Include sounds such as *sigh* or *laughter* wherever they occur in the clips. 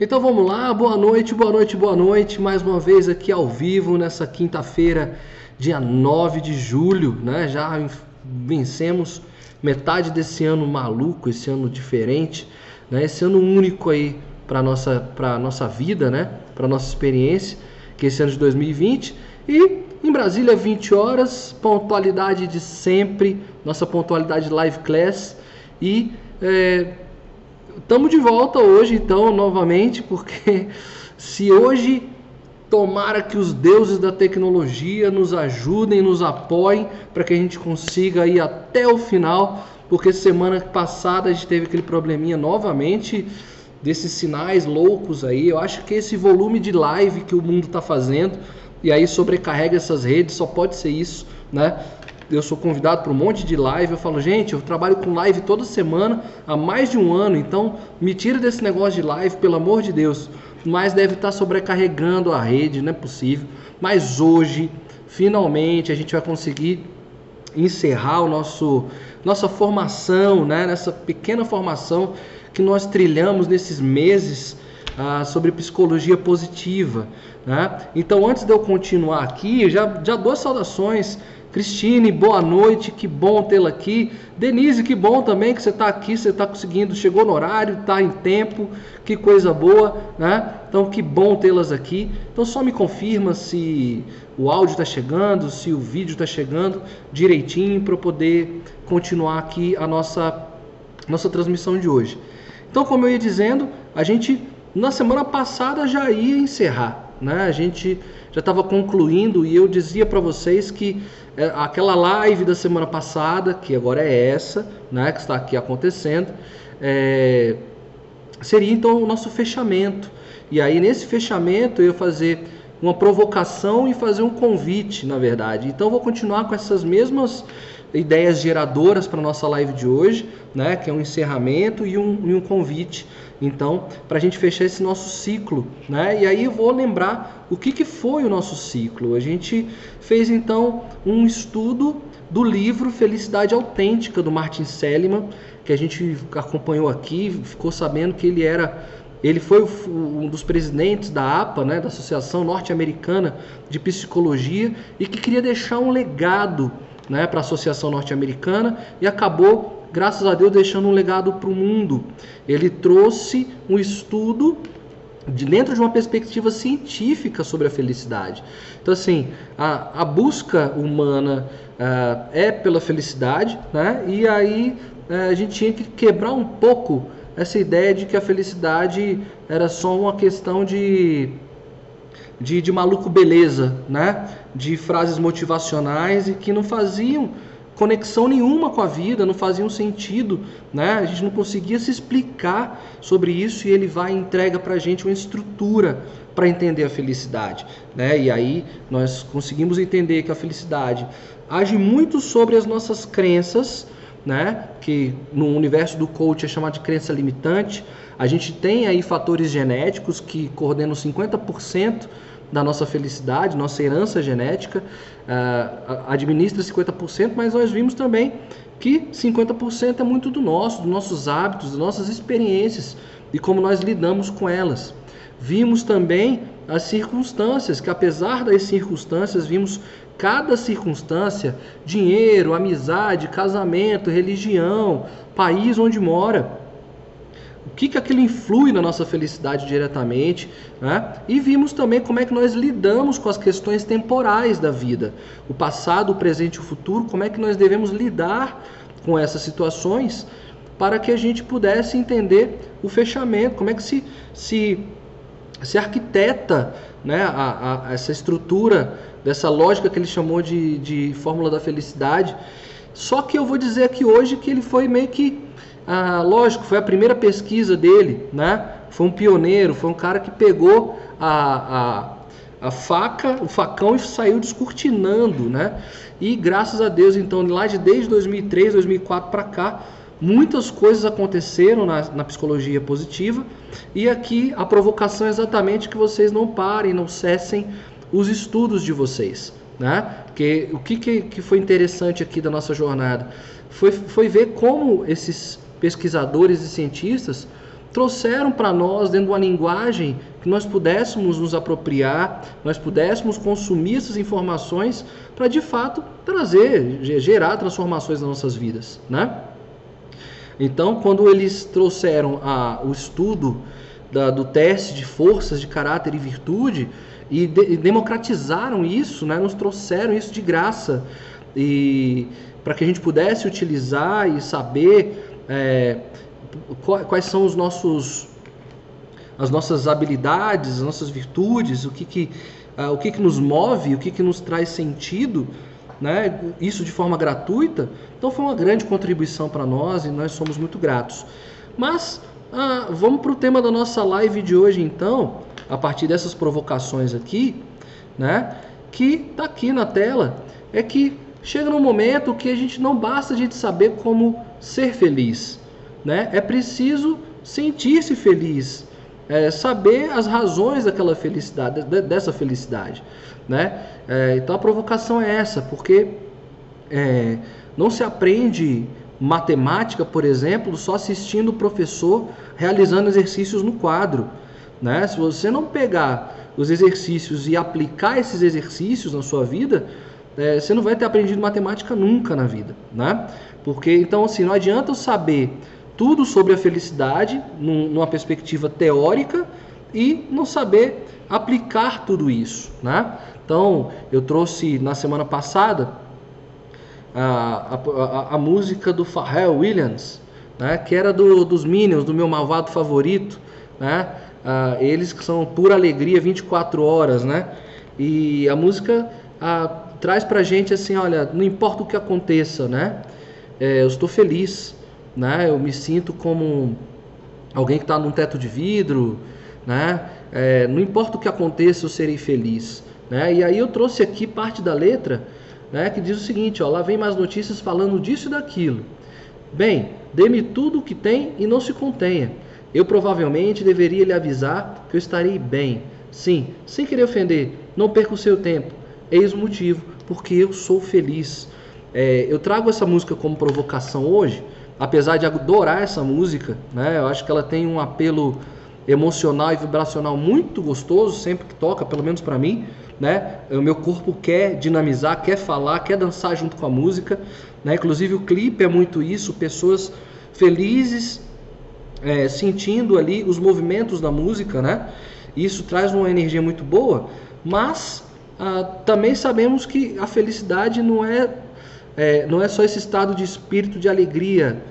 Então vamos lá, boa noite, boa noite, boa noite. Mais uma vez aqui ao vivo nessa quinta-feira, dia 9 de julho, né? Já vencemos metade desse ano maluco, esse ano diferente, né? Esse ano único aí para nossa para nossa vida, né? Para nossa experiência, que é esse ano de 2020 e em Brasília 20 horas, pontualidade de sempre, nossa pontualidade live class e é, estamos de volta hoje, então, novamente, porque *laughs* se hoje tomara que os deuses da tecnologia nos ajudem, nos apoiem para que a gente consiga ir até o final, porque semana passada a gente teve aquele probleminha novamente desses sinais loucos aí. Eu acho que esse volume de live que o mundo está fazendo e aí sobrecarrega essas redes, só pode ser isso, né? Eu sou convidado para um monte de live, eu falo, gente, eu trabalho com live toda semana há mais de um ano, então me tira desse negócio de live, pelo amor de Deus. Mas deve estar sobrecarregando a rede, não é possível. Mas hoje, finalmente, a gente vai conseguir encerrar o nosso nossa formação, né? Nessa pequena formação que nós trilhamos nesses meses ah, sobre psicologia positiva, né? Então, antes de eu continuar aqui, já já dou saudações Cristine, boa noite, que bom tê-la aqui. Denise, que bom também que você está aqui, você está conseguindo, chegou no horário, está em tempo, que coisa boa, né? Então, que bom tê-las aqui. Então, só me confirma se o áudio está chegando, se o vídeo está chegando direitinho para poder continuar aqui a nossa, nossa transmissão de hoje. Então, como eu ia dizendo, a gente na semana passada já ia encerrar, né? A gente já estava concluindo e eu dizia para vocês que é, aquela live da semana passada, que agora é essa, né, que está aqui acontecendo, é, seria então o nosso fechamento. E aí nesse fechamento eu ia fazer uma provocação e fazer um convite, na verdade. Então vou continuar com essas mesmas ideias geradoras para nossa live de hoje, né, que é um encerramento e um, e um convite então, para a gente fechar esse nosso ciclo, né? E aí eu vou lembrar o que, que foi o nosso ciclo. A gente fez então um estudo do livro Felicidade Autêntica do Martin Seligman, que a gente acompanhou aqui, ficou sabendo que ele era ele foi um dos presidentes da APA, né, da Associação Norte-Americana de Psicologia, e que queria deixar um legado né, para a Associação Norte-Americana e acabou graças a Deus, deixando um legado para o mundo. Ele trouxe um estudo de dentro de uma perspectiva científica sobre a felicidade. Então, assim, a, a busca humana uh, é pela felicidade, né? E aí uh, a gente tinha que quebrar um pouco essa ideia de que a felicidade era só uma questão de de, de maluco beleza, né? De frases motivacionais e que não faziam conexão nenhuma com a vida, não fazia um sentido, né? A gente não conseguia se explicar sobre isso e ele vai e entrega para a gente uma estrutura para entender a felicidade, né? E aí nós conseguimos entender que a felicidade age muito sobre as nossas crenças, né? Que no universo do coach é chamado de crença limitante. A gente tem aí fatores genéticos que coordenam 50% da nossa felicidade, nossa herança genética, uh, administra 50%, mas nós vimos também que 50% é muito do nosso, dos nossos hábitos, das nossas experiências e como nós lidamos com elas. Vimos também as circunstâncias, que apesar das circunstâncias, vimos cada circunstância, dinheiro, amizade, casamento, religião, país onde mora, o que, que aquilo influi na nossa felicidade diretamente, né? e vimos também como é que nós lidamos com as questões temporais da vida, o passado, o presente e o futuro, como é que nós devemos lidar com essas situações para que a gente pudesse entender o fechamento, como é que se, se, se arquiteta né, a, a, essa estrutura dessa lógica que ele chamou de, de fórmula da felicidade. Só que eu vou dizer aqui hoje que ele foi meio que ah, lógico, foi a primeira pesquisa dele, né? Foi um pioneiro, foi um cara que pegou a, a, a faca, o facão e saiu descortinando, né? E graças a Deus, então, lá de desde 2003, 2004 para cá, muitas coisas aconteceram na, na, psicologia positiva e aqui a provocação é exatamente que vocês não parem, não cessem os estudos de vocês, né? Que o que, que, que foi interessante aqui da nossa jornada foi, foi ver como esses pesquisadores e cientistas trouxeram para nós dentro de uma linguagem que nós pudéssemos nos apropriar, nós pudéssemos consumir essas informações para de fato trazer, gerar transformações nas nossas vidas, né? Então, quando eles trouxeram a, o estudo da, do teste de forças de caráter e virtude e, de, e democratizaram isso, né? nos trouxeram isso de graça e para que a gente pudesse utilizar e saber é, quais são os nossos as nossas habilidades, as nossas virtudes, o que que, uh, o que, que nos move, o que, que nos traz sentido, né? isso de forma gratuita. Então foi uma grande contribuição para nós e nós somos muito gratos. Mas uh, vamos para o tema da nossa live de hoje então, a partir dessas provocações aqui, né? que está aqui na tela, é que chega num momento que a gente não basta a gente saber como ser feliz, né? É preciso sentir-se feliz, é, saber as razões daquela felicidade, dessa felicidade, né? É, então a provocação é essa, porque é, não se aprende matemática, por exemplo, só assistindo o professor realizando exercícios no quadro, né? Se você não pegar os exercícios e aplicar esses exercícios na sua vida, é, você não vai ter aprendido matemática nunca na vida, né? Porque então assim não adianta eu saber tudo sobre a felicidade numa perspectiva teórica e não saber aplicar tudo isso, né? Então, eu trouxe na semana passada a, a, a música do Pharrell Williams, né? Que era do, dos Minions, do meu malvado favorito, né? Ah, eles que são pura alegria 24 horas, né? E a música ah, traz pra gente assim, olha, não importa o que aconteça, né? É, eu estou feliz, né? Eu me sinto como alguém que está num teto de vidro, né? É, não importa o que aconteça, eu serei feliz, né? E aí eu trouxe aqui parte da letra, né? Que diz o seguinte, ó, lá vem mais notícias falando disso e daquilo. Bem, dê-me tudo o que tem e não se contenha. Eu provavelmente deveria lhe avisar que eu estarei bem. Sim, sem querer ofender, não perca o seu tempo. Eis o motivo, porque eu sou feliz. É, eu trago essa música como provocação hoje, apesar de adorar essa música, né? Eu acho que ela tem um apelo emocional e vibracional muito gostoso sempre que toca, pelo menos para mim, né? O meu corpo quer dinamizar, quer falar, quer dançar junto com a música, né? Inclusive o clipe é muito isso, pessoas felizes é, sentindo ali os movimentos da música, né? Isso traz uma energia muito boa, mas ah, também sabemos que a felicidade não é é, não é só esse estado de espírito de alegria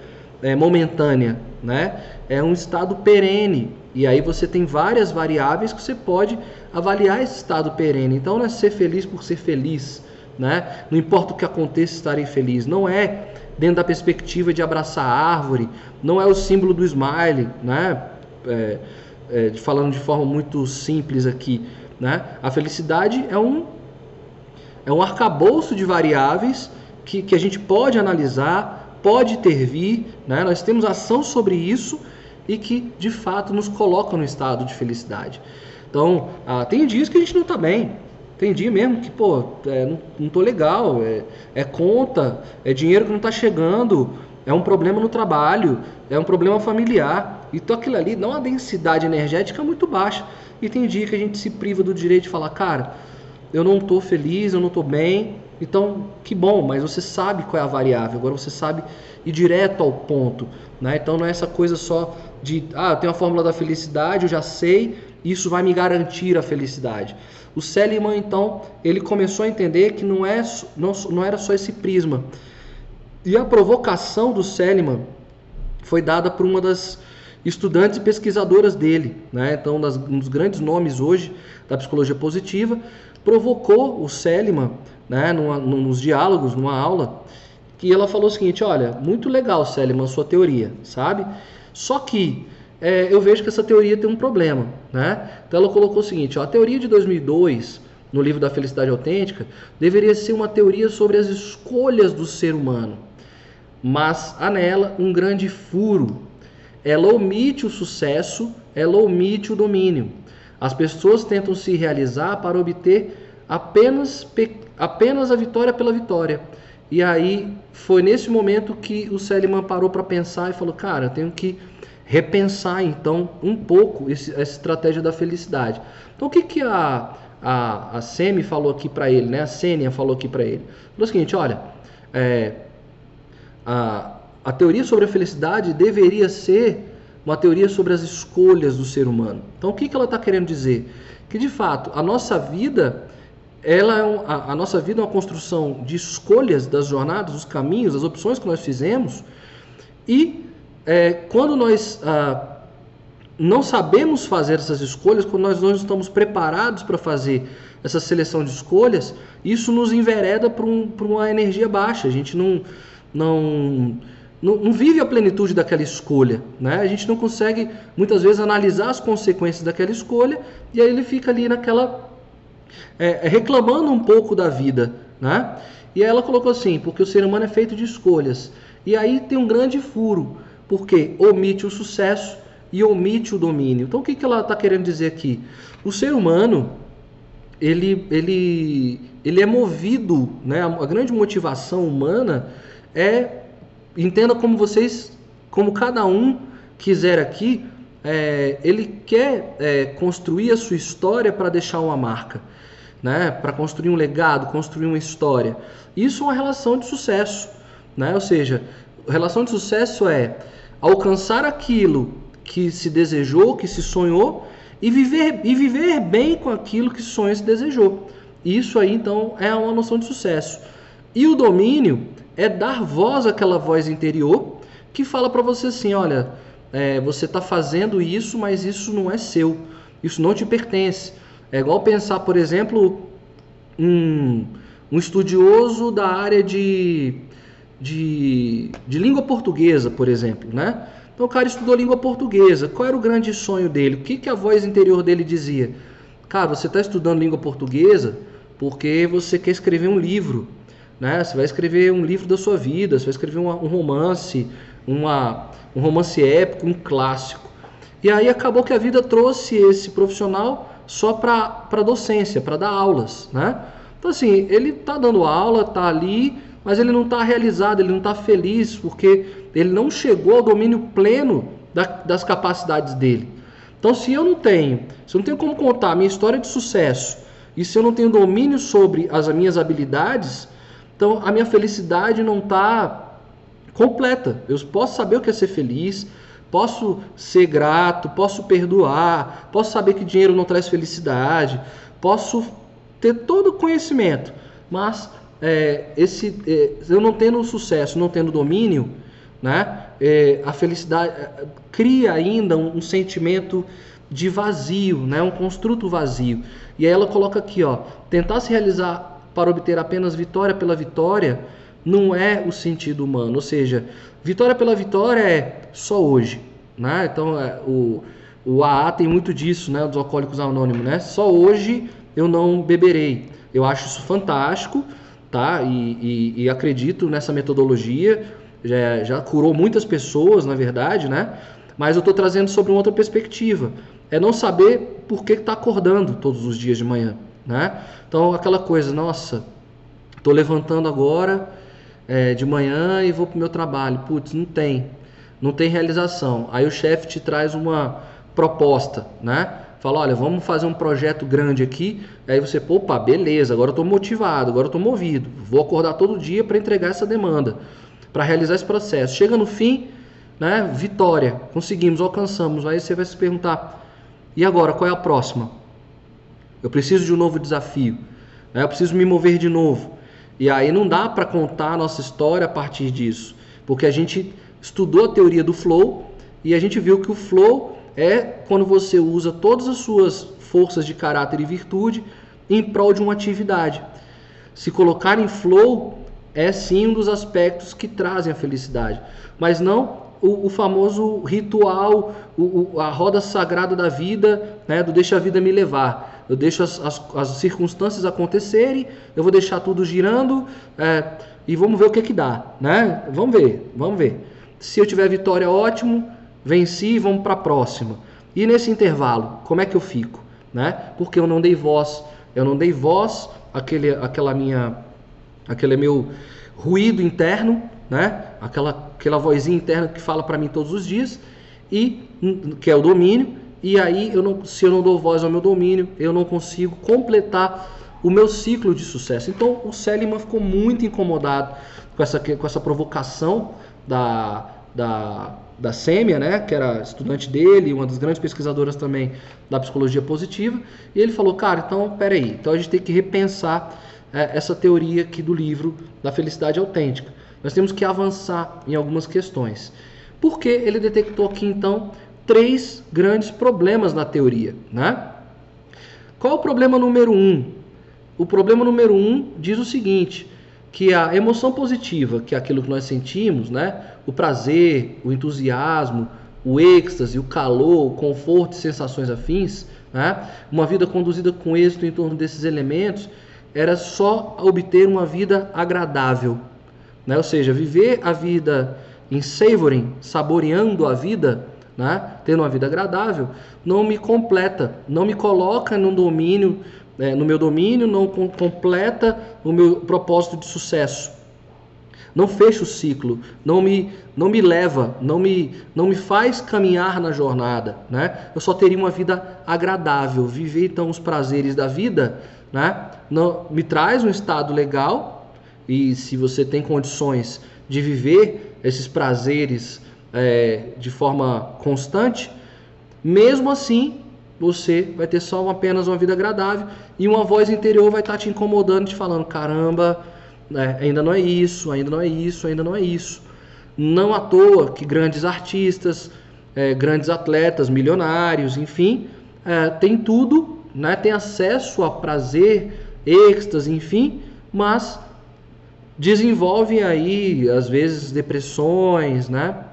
é, momentânea, né? É um estado perene. E aí você tem várias variáveis que você pode avaliar esse estado perene. Então não é ser feliz por ser feliz, né? Não importa o que aconteça, estarei feliz. Não é dentro da perspectiva de abraçar a árvore, não é o símbolo do smile, né? É, é, falando de forma muito simples aqui, né? A felicidade é um é um arcabouço de variáveis que, que a gente pode analisar, pode intervir, né? nós temos ação sobre isso e que de fato nos coloca no estado de felicidade. Então, ah, tem dias que a gente não está bem, tem dia mesmo que, pô, é, não, tô legal, é, é conta, é dinheiro que não está chegando, é um problema no trabalho, é um problema familiar. Então aquilo ali dá uma densidade energética muito baixa. E tem dia que a gente se priva do direito de falar, cara, eu não estou feliz, eu não estou bem, então, que bom, mas você sabe qual é a variável, agora você sabe ir direto ao ponto. Né? Então não é essa coisa só de, ah, eu tenho a fórmula da felicidade, eu já sei, isso vai me garantir a felicidade. O Seliman, então, ele começou a entender que não, é, não, não era só esse prisma. E a provocação do Seliman foi dada por uma das estudantes e pesquisadoras dele. Né? Então, um dos grandes nomes hoje da psicologia positiva, provocou o Seliman né, numa, nos diálogos, numa aula, que ela falou o seguinte: olha, muito legal, Seliman, sua teoria, sabe? Só que é, eu vejo que essa teoria tem um problema, né? Então ela colocou o seguinte: ó, a teoria de 2002 no livro da Felicidade Autêntica deveria ser uma teoria sobre as escolhas do ser humano, mas há nela um grande furo. Ela omite o sucesso, ela omite o domínio. As pessoas tentam se realizar para obter apenas pequenos apenas a vitória pela vitória. E aí foi nesse momento que o Seliman parou para pensar e falou: cara, eu tenho que repensar então um pouco esse, essa estratégia da felicidade. Então o que, que a, a, a Semi falou aqui para ele, né? A Sênia falou aqui para ele. Falou o seguinte, olha, é, a, a teoria sobre a felicidade deveria ser uma teoria sobre as escolhas do ser humano. Então o que, que ela está querendo dizer? Que de fato a nossa vida ela é um, a, a, nossa vida é uma construção de escolhas das jornadas, dos caminhos, das opções que nós fizemos. E é, quando nós ah, não sabemos fazer essas escolhas, quando nós não estamos preparados para fazer essa seleção de escolhas, isso nos envereda para um, uma energia baixa. A gente não, não, não, não, vive a plenitude daquela escolha. Né? A gente não consegue, muitas vezes, analisar as consequências daquela escolha e aí ele fica ali naquela. É, reclamando um pouco da vida. Né? E ela colocou assim: porque o ser humano é feito de escolhas. E aí tem um grande furo porque omite o sucesso e omite o domínio. Então o que, que ela está querendo dizer aqui? O ser humano ele, ele, ele é movido, né? a grande motivação humana é, entenda como vocês, como cada um quiser aqui, é, ele quer é, construir a sua história para deixar uma marca, né? para construir um legado, construir uma história. Isso é uma relação de sucesso. Né? Ou seja, relação de sucesso é alcançar aquilo que se desejou, que se sonhou e viver, e viver bem com aquilo que sonha se desejou. Isso aí então é uma noção de sucesso. E o domínio é dar voz àquela voz interior que fala para você assim: olha, é, você está fazendo isso, mas isso não é seu, isso não te pertence. É igual pensar, por exemplo, um, um estudioso da área de de, de língua portuguesa, por exemplo, né? Então o cara estudou língua portuguesa. Qual era o grande sonho dele? O que, que a voz interior dele dizia? Cara, você está estudando língua portuguesa porque você quer escrever um livro, né? Você vai escrever um livro da sua vida, você vai escrever uma, um romance, uma, um romance épico, um clássico. E aí acabou que a vida trouxe esse profissional só para docência, para dar aulas, né? Então assim, ele está dando aula, está ali mas ele não está realizado, ele não está feliz, porque ele não chegou ao domínio pleno da, das capacidades dele. Então, se eu não tenho, se eu não tenho como contar a minha história de sucesso, e se eu não tenho domínio sobre as minhas habilidades, então a minha felicidade não está completa. Eu posso saber o que é ser feliz, posso ser grato, posso perdoar, posso saber que dinheiro não traz felicidade, posso ter todo o conhecimento, mas é, esse, é, eu não tendo sucesso, não tendo domínio, né, é, a felicidade é, cria ainda um, um, sentimento de vazio, né, um construto vazio. E aí ela coloca aqui, ó, tentar se realizar para obter apenas vitória pela vitória não é o sentido humano. Ou seja, vitória pela vitória é só hoje, né? Então é, o o AA tem muito disso, né, dos alcoólicos anônimos, né? Só hoje eu não beberei. Eu acho isso fantástico tá? E, e, e acredito nessa metodologia, já, já curou muitas pessoas, na verdade, né? Mas eu estou trazendo sobre uma outra perspectiva. É não saber por que está acordando todos os dias de manhã, né? Então, aquela coisa, nossa, estou levantando agora é, de manhã e vou para o meu trabalho. Putz, não tem. Não tem realização. Aí o chefe te traz uma proposta, né? fala, olha, vamos fazer um projeto grande aqui. Aí você, opa, beleza, agora eu estou motivado, agora eu estou movido. Vou acordar todo dia para entregar essa demanda, para realizar esse processo. Chega no fim, né? Vitória, conseguimos, alcançamos. Aí você vai se perguntar, e agora, qual é a próxima? Eu preciso de um novo desafio, né? eu preciso me mover de novo. E aí não dá para contar a nossa história a partir disso, porque a gente estudou a teoria do flow e a gente viu que o flow é quando você usa todas as suas forças de caráter e virtude em prol de uma atividade. Se colocar em flow é sim um dos aspectos que trazem a felicidade, mas não o, o famoso ritual, o, o, a roda sagrada da vida, né, do deixa a vida me levar. Eu deixo as, as, as circunstâncias acontecerem, eu vou deixar tudo girando é, e vamos ver o que que dá, né? Vamos ver, vamos ver. Se eu tiver vitória, ótimo venci e vamos para a próxima. E nesse intervalo, como é que eu fico? Né? Porque eu não dei voz, eu não dei voz àquele, àquela minha, aquele meu ruído interno, né? Aquela, aquela vozinha interna que fala para mim todos os dias. e que é o domínio, e aí eu não, se eu não dou voz ao meu domínio, eu não consigo completar o meu ciclo de sucesso. Então o Seliman ficou muito incomodado com essa, com essa provocação da, da, da Sêmia, né, que era estudante dele, uma das grandes pesquisadoras também da psicologia positiva, e ele falou, cara, então peraí, então a gente tem que repensar é, essa teoria aqui do livro da felicidade autêntica. Nós temos que avançar em algumas questões. Porque ele detectou aqui então três grandes problemas na teoria, né? Qual o problema número um? O problema número um diz o seguinte: que a emoção positiva, que é aquilo que nós sentimos, né? O prazer, o entusiasmo, o êxtase, o calor, o conforto e sensações afins, né? Uma vida conduzida com êxito em torno desses elementos era só obter uma vida agradável, né? Ou seja, viver a vida em savoring, saboreando a vida, né? Tendo uma vida agradável, não me completa, não me coloca no domínio é, no meu domínio, não completa o meu propósito de sucesso. Não fecha o ciclo, não me, não me leva, não me, não me faz caminhar na jornada. Né? Eu só teria uma vida agradável. Viver então os prazeres da vida né? não, me traz um estado legal, e se você tem condições de viver esses prazeres é, de forma constante, mesmo assim você vai ter só apenas uma vida agradável e uma voz interior vai estar te incomodando, te falando: caramba, né, ainda não é isso, ainda não é isso, ainda não é isso. Não à toa que grandes artistas, é, grandes atletas, milionários, enfim, é, tem tudo, né, tem acesso a prazer, êxtase, enfim, mas desenvolvem aí, às vezes, depressões, né,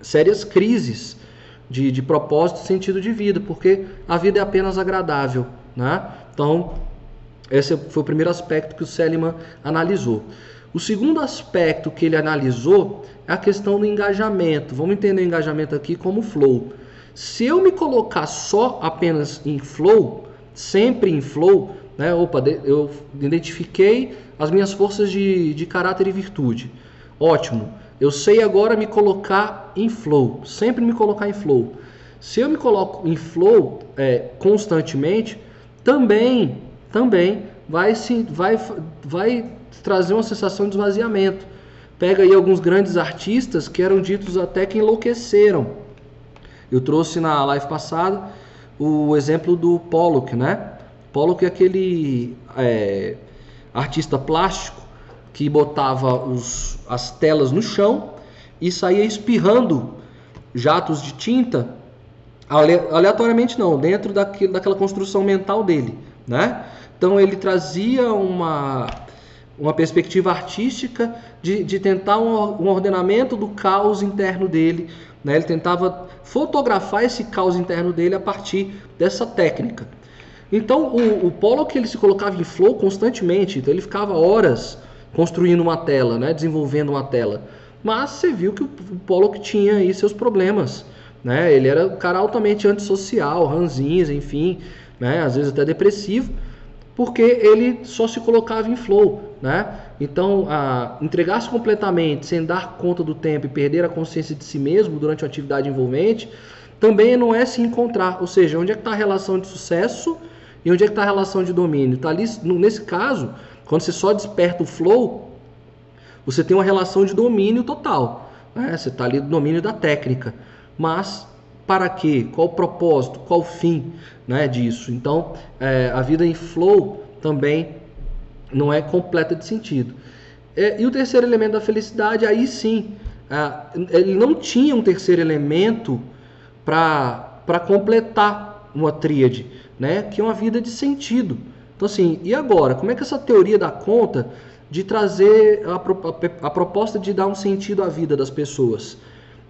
sérias crises de, de propósito e sentido de vida, porque a vida é apenas agradável. Né? Então, esse foi o primeiro aspecto que o Seliman analisou. O segundo aspecto que ele analisou é a questão do engajamento. Vamos entender o engajamento aqui como flow. Se eu me colocar só apenas em flow, sempre em flow, né? Opa, eu identifiquei as minhas forças de, de caráter e virtude. Ótimo. Eu sei agora me colocar em flow, sempre me colocar em flow. Se eu me coloco em flow é, constantemente, também, também vai se vai, vai trazer uma sensação de esvaziamento. Pega aí alguns grandes artistas que eram ditos até que enlouqueceram. Eu trouxe na live passada o exemplo do Pollock, né? Pollock é aquele é, artista plástico que botava os, as telas no chão e saía espirrando jatos de tinta aleatoriamente não, dentro daquilo, daquela construção mental dele, né? Então ele trazia uma, uma perspectiva artística de, de tentar um, um ordenamento do caos interno dele, né? Ele tentava fotografar esse caos interno dele a partir dessa técnica. Então o, o Pollock ele se colocava em flow constantemente, então ele ficava horas construindo uma tela, né, desenvolvendo uma tela. Mas você viu que o Pollock tinha aí seus problemas. Né? Ele era um cara altamente antissocial, ranzinza, enfim, né? às vezes até depressivo, porque ele só se colocava em flow. Né? Então, entregar-se completamente, sem dar conta do tempo e perder a consciência de si mesmo durante uma atividade envolvente, também não é se encontrar. Ou seja, onde é que está a relação de sucesso e onde é que está a relação de domínio? Tá ali, nesse caso, quando você só desperta o flow, você tem uma relação de domínio total. Né? Você está ali no domínio da técnica. Mas para quê? Qual o propósito? Qual o fim né, disso? Então, é, a vida em flow também não é completa de sentido. É, e o terceiro elemento da felicidade, aí sim, é, ele não tinha um terceiro elemento para completar uma tríade, né, que é uma vida de sentido. Então, assim, e agora? Como é que essa teoria dá conta de trazer a, a, a proposta de dar um sentido à vida das pessoas?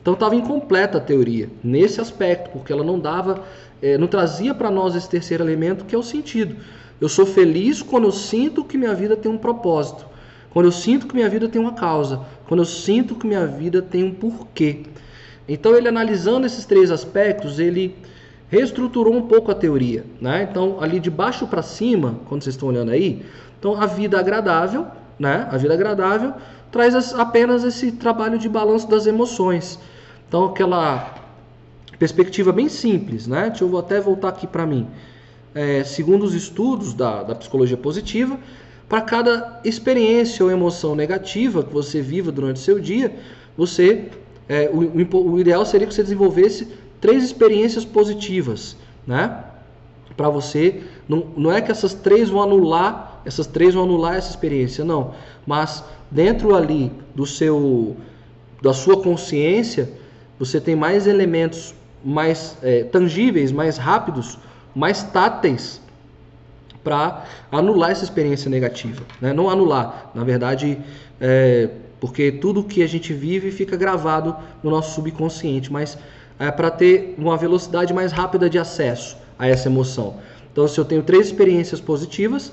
Então estava incompleta a teoria nesse aspecto, porque ela não dava, é, não trazia para nós esse terceiro elemento que é o sentido. Eu sou feliz quando eu sinto que minha vida tem um propósito, quando eu sinto que minha vida tem uma causa, quando eu sinto que minha vida tem um porquê. Então ele analisando esses três aspectos, ele reestruturou um pouco a teoria, né? Então, ali de baixo para cima, quando vocês estão olhando aí, então a vida agradável, né? A vida agradável traz apenas esse trabalho de balanço das emoções. Então, aquela perspectiva bem simples, né? Deixa eu vou até voltar aqui para mim. É, segundo os estudos da, da psicologia positiva, para cada experiência ou emoção negativa que você viva durante o seu dia, você é, o, o, ideal seria que você desenvolvesse três experiências positivas, né? Para você, não, não é que essas três vão anular, essas três vão anular essa experiência, não. Mas dentro ali do seu, da sua consciência, você tem mais elementos mais é, tangíveis, mais rápidos, mais táteis para anular essa experiência negativa. Né? Não anular, na verdade, é, porque tudo que a gente vive fica gravado no nosso subconsciente, mas é para ter uma velocidade mais rápida de acesso a essa emoção. Então, se eu tenho três experiências positivas,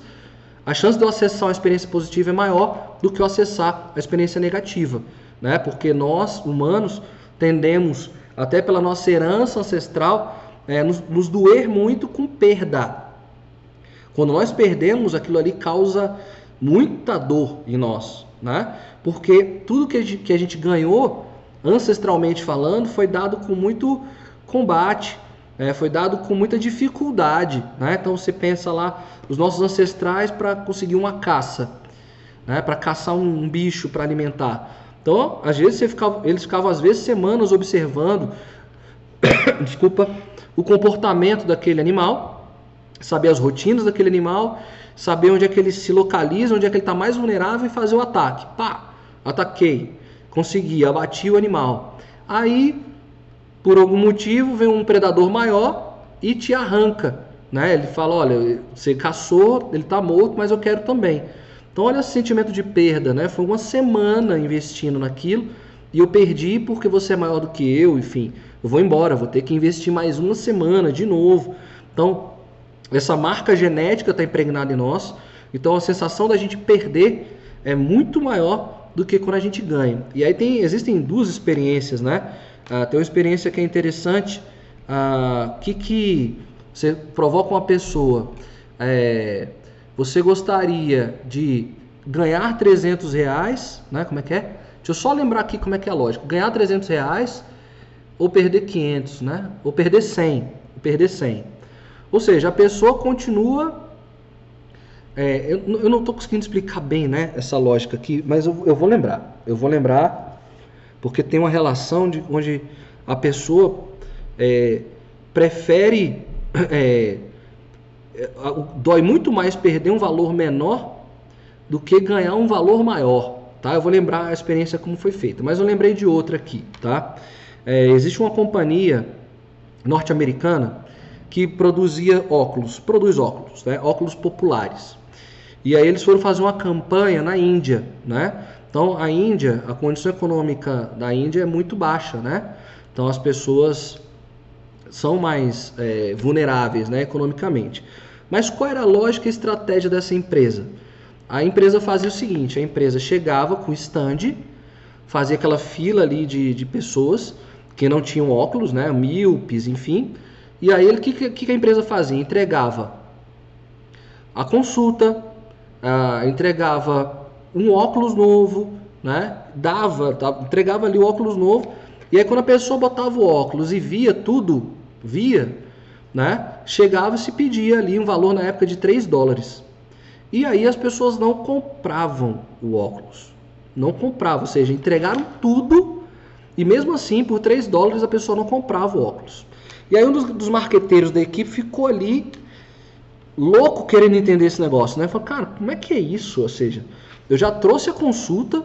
a chance de eu acessar uma experiência positiva é maior do que eu acessar a experiência negativa, né? Porque nós, humanos, tendemos, até pela nossa herança ancestral, é, nos, nos doer muito com perda. Quando nós perdemos, aquilo ali causa muita dor em nós, né? Porque tudo que a gente, que a gente ganhou, ancestralmente falando, foi dado com muito combate, é, foi dado com muita dificuldade, né? Então você pensa lá, os nossos ancestrais para conseguir uma caça, né? Para caçar um bicho para alimentar. Então, às vezes ficava, eles ficavam às vezes semanas observando, *coughs* desculpa, o comportamento daquele animal saber as rotinas daquele animal, saber onde é que ele se localiza, onde é que ele está mais vulnerável e fazer o ataque. Pá, ataquei, consegui, abati o animal. Aí, por algum motivo, vem um predador maior e te arranca. Né? Ele fala, olha, você caçou, ele está morto, mas eu quero também. Então olha esse sentimento de perda, né? Foi uma semana investindo naquilo e eu perdi porque você é maior do que eu, enfim. Eu vou embora, vou ter que investir mais uma semana de novo. Então essa marca genética está impregnada em nós, então a sensação da gente perder é muito maior do que quando a gente ganha. E aí tem, existem duas experiências, né? Ah, tem uma experiência que é interessante, ah, que, que você provoca uma pessoa, é, você gostaria de ganhar 300 reais, né? Como é que é? Deixa eu só lembrar aqui como é que é a lógica. Ganhar 300 reais ou perder 500, né? Ou perder 100, ou perder 100. Ou seja, a pessoa continua. É, eu, eu, não estou conseguindo explicar bem né, essa lógica aqui, mas eu, eu, vou lembrar. Eu vou lembrar porque tem uma relação de, onde a pessoa é, prefere. *coughs* É, é dói muito mais perder um valor menor do que ganhar um valor maior. Tá? Eu vou lembrar a experiência como foi feita, mas eu lembrei de outra aqui. Tá? É, existe uma companhia norte-americana que produzia óculos, produz óculos, né? óculos populares. E aí eles foram fazer uma campanha na Índia, né? Então a Índia, a condição econômica da Índia é muito baixa, né? Então as pessoas são mais é, vulneráveis, né, economicamente. Mas qual era a lógica e estratégia dessa empresa? A empresa fazia o seguinte: a empresa chegava com stand, fazia aquela fila ali de, de pessoas que não tinham óculos, né, míopes, enfim e aí, o que, que a empresa fazia? Entregava a consulta, uh, entregava um óculos novo, né? dava, tá? entregava ali o óculos novo. E aí, quando a pessoa botava o óculos e via tudo, via, né? chegava e se pedia ali um valor na época de 3 dólares. E aí as pessoas não compravam o óculos. Não compravam, ou seja, entregaram tudo e mesmo assim, por 3 dólares, a pessoa não comprava o óculos. E aí um dos, dos marqueteiros da equipe ficou ali louco querendo entender esse negócio, né? Falou, cara, como é que é isso? Ou seja, eu já trouxe a consulta,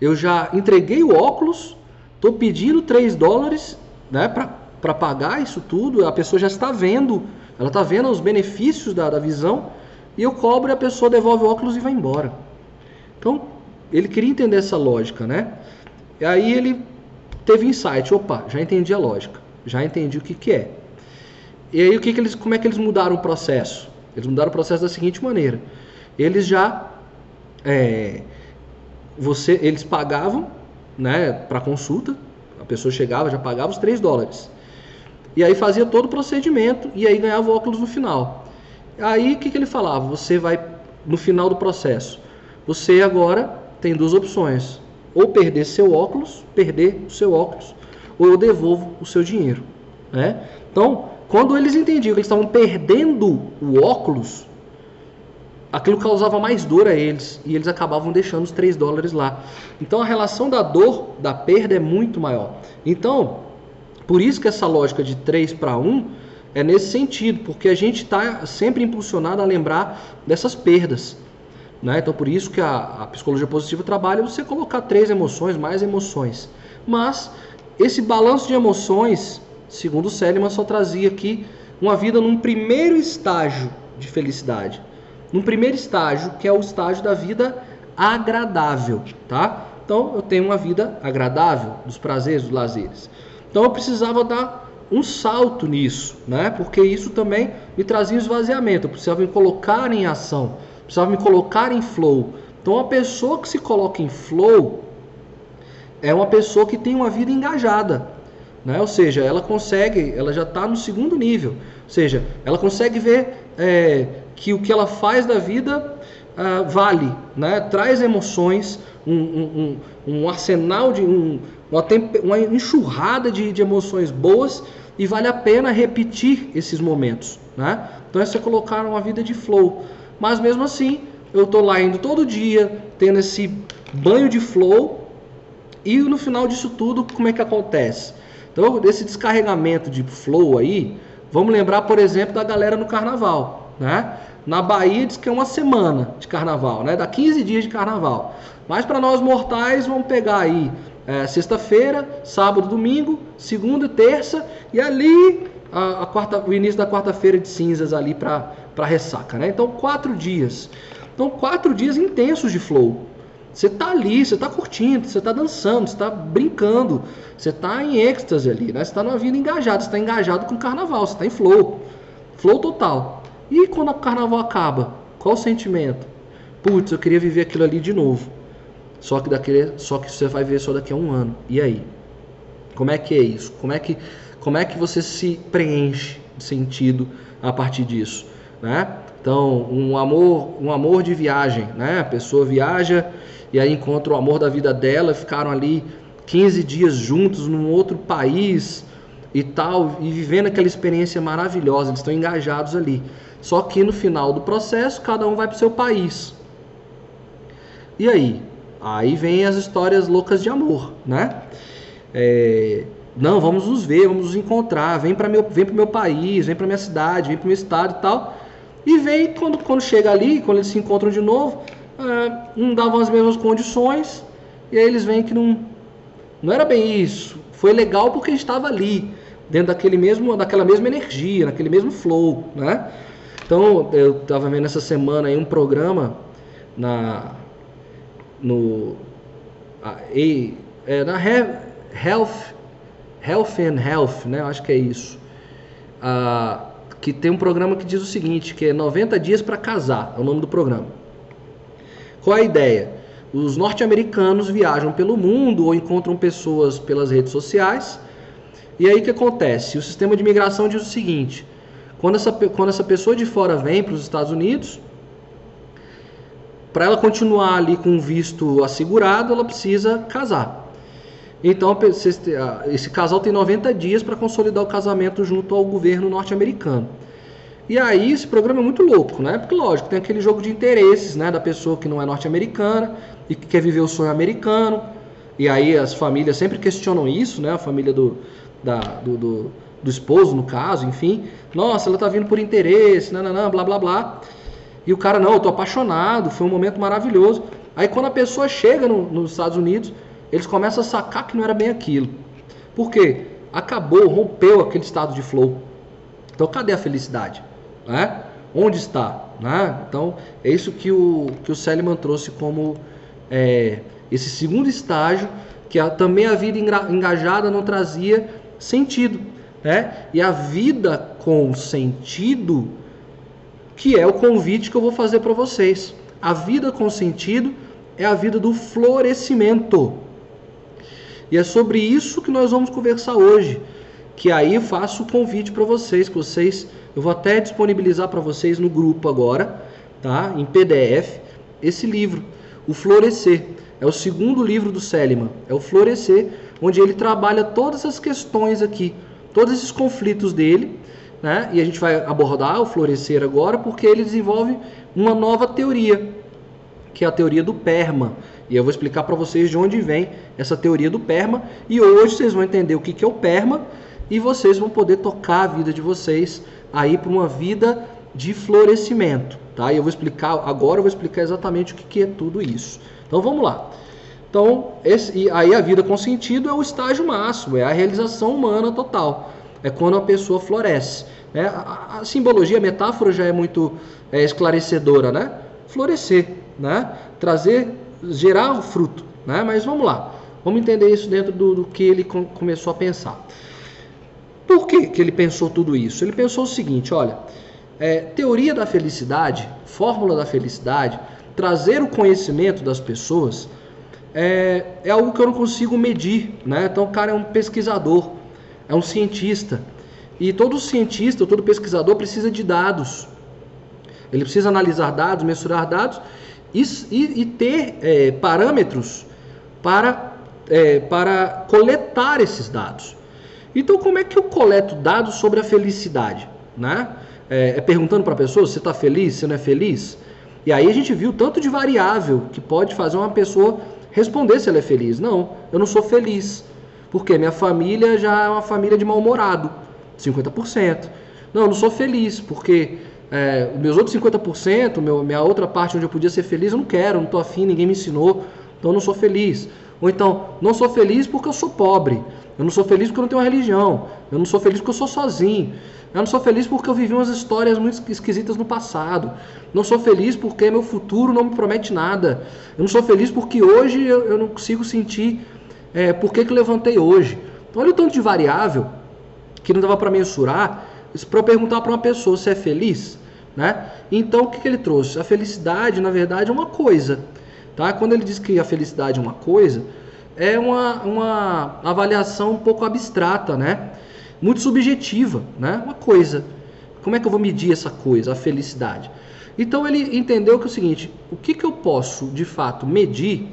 eu já entreguei o óculos, estou pedindo 3 dólares né, para pagar isso tudo, a pessoa já está vendo, ela está vendo os benefícios da, da visão, e eu cobro e a pessoa devolve o óculos e vai embora. Então, ele queria entender essa lógica, né? E aí ele teve insight, opa, já entendi a lógica já entendi o que, que é. E aí o que, que eles, como é que eles mudaram o processo? Eles mudaram o processo da seguinte maneira: eles já é, você, eles pagavam, né, para consulta. A pessoa chegava, já pagava os 3 dólares. E aí fazia todo o procedimento e aí ganhava óculos no final. Aí o que, que ele falava? Você vai no final do processo. Você agora tem duas opções: ou perder seu óculos, perder o seu óculos, ou eu devolvo o seu dinheiro. Né? Então, quando eles entendiam que eles estavam perdendo o óculos, aquilo causava mais dor a eles e eles acabavam deixando os 3 dólares lá. Então a relação da dor, da perda é muito maior. Então, por isso que essa lógica de 3 para 1 é nesse sentido, porque a gente está sempre impulsionado a lembrar dessas perdas. Né? Então, por isso que a, a psicologia positiva trabalha você colocar três emoções, mais emoções. Mas esse balanço de emoções, segundo Seliman, só trazia aqui uma vida num primeiro estágio de felicidade num primeiro estágio, que é o estágio da vida agradável, tá? Então eu tenho uma vida agradável, dos prazeres, dos lazeres. Então eu precisava dar um salto nisso, né? Porque isso também me trazia esvaziamento. Eu precisava me colocar em ação, precisava me colocar em flow. Então a pessoa que se coloca em flow é uma pessoa que tem uma vida engajada, né? Ou seja, ela consegue, ela já está no segundo nível. Ou seja, ela consegue ver é, que o que ela faz da vida uh, vale, né? traz emoções, um, um, um, arsenal de um, uma, uma enxurrada de, de, emoções boas e vale a pena repetir esses momentos. Né? Então é você colocar uma vida de flow. Mas mesmo assim, eu estou lá indo todo dia, tendo esse banho de flow, e no final disso tudo, como é que acontece? Então, esse descarregamento de flow aí, vamos lembrar, por exemplo, da galera no carnaval, né? Na Bahia diz que é uma semana de carnaval, né? Dá 15 dias de carnaval. Mas para nós mortais, vamos pegar aí é, sexta-feira, sábado, domingo, segunda, terça e ali a, a quarta, o início da quarta-feira de cinzas ali para ressaca, né? Então quatro dias. Então quatro dias intensos de flow. Você tá ali, você tá curtindo, você tá dançando, você tá brincando, você tá em êxtase ali, né? Você tá numa vida engajada, você tá engajado com o carnaval, você tá em flow. Flow total. E quando o carnaval acaba? Qual o sentimento? Putz, eu queria viver aquilo ali de novo. Só que, daquele, só que você vai ver só daqui a um ano. E aí? Como é que é isso? Como é que, como é que você se preenche de sentido a partir disso? Né? Então, um amor, um amor de viagem, né? A pessoa viaja e aí encontra o amor da vida dela, ficaram ali 15 dias juntos num outro país e tal, e vivendo aquela experiência maravilhosa, eles estão engajados ali. Só que no final do processo, cada um vai para o seu país. E aí? Aí vem as histórias loucas de amor, né? É, não, vamos nos ver, vamos nos encontrar, vem para meu, vem o meu país, vem para minha cidade, vem para meu estado e tal. E vem quando, quando chega ali, quando eles se encontram de novo, não davam as mesmas condições, e aí eles veem que não, não era bem isso. Foi legal porque estava ali, dentro daquele mesmo, daquela mesma energia, naquele mesmo flow, né? Então, eu estava vendo essa semana aí um programa na no a, é, na Health Health and Health, né? Eu acho que é isso. Ah, que tem um programa que diz o seguinte, que é 90 dias para casar, é o nome do programa. Qual a ideia? Os norte-americanos viajam pelo mundo ou encontram pessoas pelas redes sociais. E aí o que acontece? O sistema de imigração diz o seguinte: quando essa, quando essa pessoa de fora vem para os Estados Unidos, para ela continuar ali com visto assegurado, ela precisa casar. Então, esse casal tem 90 dias para consolidar o casamento junto ao governo norte-americano. E aí, esse programa é muito louco, né? Porque, lógico, tem aquele jogo de interesses, né? Da pessoa que não é norte-americana e que quer viver o sonho americano. E aí, as famílias sempre questionam isso, né? A família do, da, do, do do esposo, no caso, enfim. Nossa, ela tá vindo por interesse, nananã, blá blá blá. E o cara, não, eu tô apaixonado, foi um momento maravilhoso. Aí quando a pessoa chega no, nos Estados Unidos, eles começam a sacar que não era bem aquilo. Por quê? Acabou, rompeu aquele estado de flow. Então cadê a felicidade? Né? Onde está? Né? Então é isso que o, que o Seliman trouxe como é, esse segundo estágio, que a, também a vida engajada não trazia sentido né? E a vida com sentido, que é o convite que eu vou fazer para vocês. A vida com sentido é a vida do florescimento. E é sobre isso que nós vamos conversar hoje. Que aí faço o convite para vocês, que vocês, eu vou até disponibilizar para vocês no grupo agora, tá? Em PDF, esse livro, O Florescer. É o segundo livro do Seliman, é o Florescer, onde ele trabalha todas as questões aqui, todos esses conflitos dele, né? E a gente vai abordar o florescer agora, porque ele desenvolve uma nova teoria, que é a teoria do PERMA. E eu vou explicar para vocês de onde vem essa teoria do PERMA. E hoje vocês vão entender o que é o PERMA e vocês vão poder tocar a vida de vocês aí para uma vida de florescimento, tá? E eu vou explicar agora, eu vou explicar exatamente o que é tudo isso. Então vamos lá. Então, esse, aí a vida com sentido é o estágio máximo, é a realização humana total. É quando a pessoa floresce. Né? A, a simbologia, a metáfora já é muito é, esclarecedora, né? Florescer, né? Trazer, gerar o fruto, né? Mas vamos lá. Vamos entender isso dentro do, do que ele com, começou a pensar. Por que, que ele pensou tudo isso? Ele pensou o seguinte, olha, é, teoria da felicidade, fórmula da felicidade, trazer o conhecimento das pessoas é, é algo que eu não consigo medir, né? Então o cara é um pesquisador, é um cientista. E todo cientista, todo pesquisador precisa de dados. Ele precisa analisar dados, mensurar dados e, e, e ter é, parâmetros para, é, para coletar esses dados. Então, como é que eu coleto dados sobre a felicidade? Né? É, é perguntando para a pessoa se está feliz, se não é feliz. E aí a gente viu tanto de variável que pode fazer uma pessoa responder se ela é feliz. Não, eu não sou feliz. Porque minha família já é uma família de mal-humorado, 50%. Não, eu não sou feliz, porque é, meus outros 50%, meu, minha outra parte onde eu podia ser feliz, eu não quero, não estou afim, ninguém me ensinou, então eu não sou feliz. Ou então, não sou feliz porque eu sou pobre. Eu não sou feliz porque eu não tenho uma religião. Eu não sou feliz porque eu sou sozinho. Eu não sou feliz porque eu vivi umas histórias muito esquisitas no passado. Não sou feliz porque meu futuro não me promete nada. Eu não sou feliz porque hoje eu, eu não consigo sentir é, por que, que levantei hoje. Então, olha o tanto de variável que não dava para mensurar para perguntar para uma pessoa se é feliz. Né? Então, o que, que ele trouxe? A felicidade, na verdade, é uma coisa. Tá? Quando ele diz que a felicidade é uma coisa, é uma, uma avaliação um pouco abstrata, né? muito subjetiva, né? uma coisa. Como é que eu vou medir essa coisa, a felicidade? Então ele entendeu que é o seguinte: o que, que eu posso de fato medir,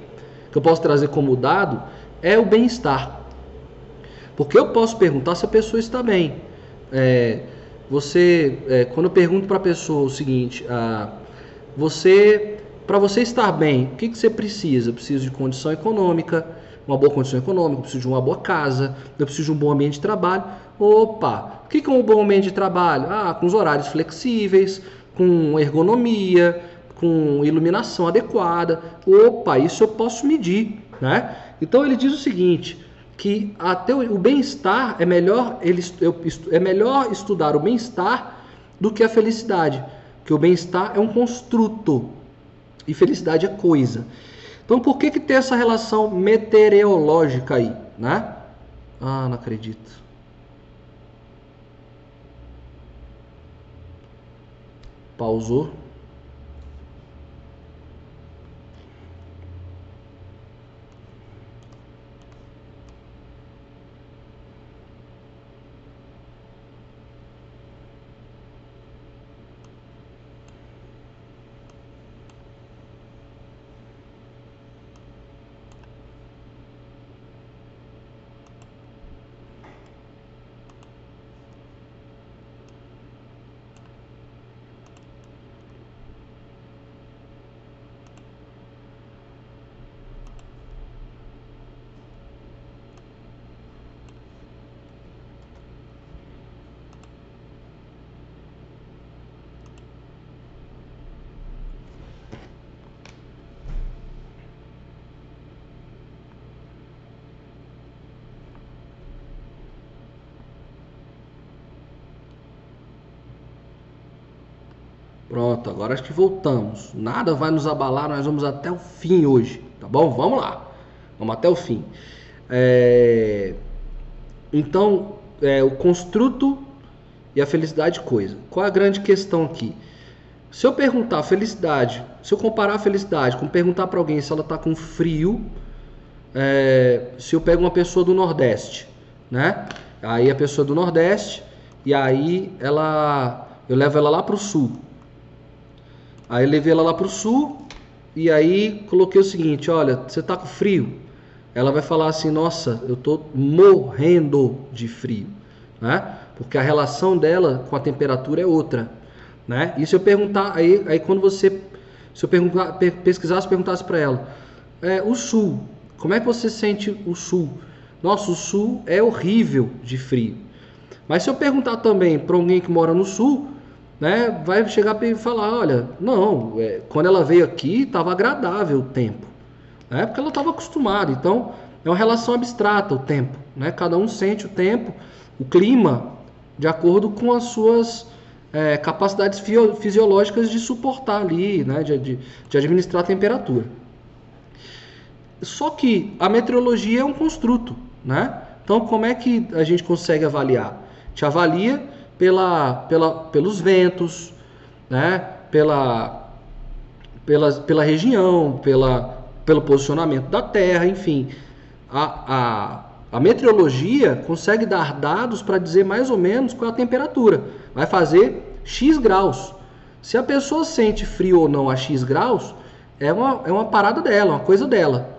que eu posso trazer como dado, é o bem-estar. Porque eu posso perguntar se a pessoa está bem. É, você, é, quando eu pergunto para a pessoa o seguinte, ah, você para você estar bem, o que, que você precisa? Eu preciso de condição econômica, uma boa condição econômica, eu preciso de uma boa casa, eu preciso de um bom ambiente de trabalho. Opa, o que, que é um bom ambiente de trabalho? Ah, com os horários flexíveis, com ergonomia, com iluminação adequada. Opa, isso eu posso medir, né? Então ele diz o seguinte, que até o bem-estar é melhor ele, é melhor estudar o bem-estar do que a felicidade, que o bem-estar é um construto e felicidade é coisa. Então por que que tem essa relação meteorológica aí, né? Ah, não acredito. Pausou. Pronto, agora acho que voltamos. Nada vai nos abalar, nós vamos até o fim hoje, tá bom? Vamos lá, vamos até o fim. É... Então, é, o construto e a felicidade coisa. Qual a grande questão aqui? Se eu perguntar felicidade, se eu comparar a felicidade com perguntar para alguém se ela está com frio, é, se eu pego uma pessoa do Nordeste, né? Aí a pessoa do Nordeste e aí ela, eu levo ela lá para o Sul. Aí levei ela lá para o sul e aí coloquei o seguinte: olha, você tá com frio? ela vai falar assim: Nossa, eu estou morrendo de frio, né? Porque a relação dela com a temperatura é outra, né? E se eu perguntar, aí, aí quando você, se eu perguntar, pesquisasse, perguntasse para ela, é, o sul, como é que você sente o sul? Nossa, o sul é horrível de frio. Mas se eu perguntar também para alguém que mora no sul, né, vai chegar e falar, olha, não, é, quando ela veio aqui estava agradável o tempo, né, porque ela estava acostumada. Então é uma relação abstrata o tempo, né? Cada um sente o tempo, o clima, de acordo com as suas é, capacidades fisiológicas de suportar ali, né, de, de, de administrar a temperatura. Só que a meteorologia é um construto, né? Então como é que a gente consegue avaliar? Te avalia pela, pela, pelos ventos, né? pela, pela, pela região, pela, pelo posicionamento da Terra, enfim. A, a, a meteorologia consegue dar dados para dizer mais ou menos qual é a temperatura. Vai fazer X graus. Se a pessoa sente frio ou não a X graus, é uma, é uma parada dela, uma coisa dela.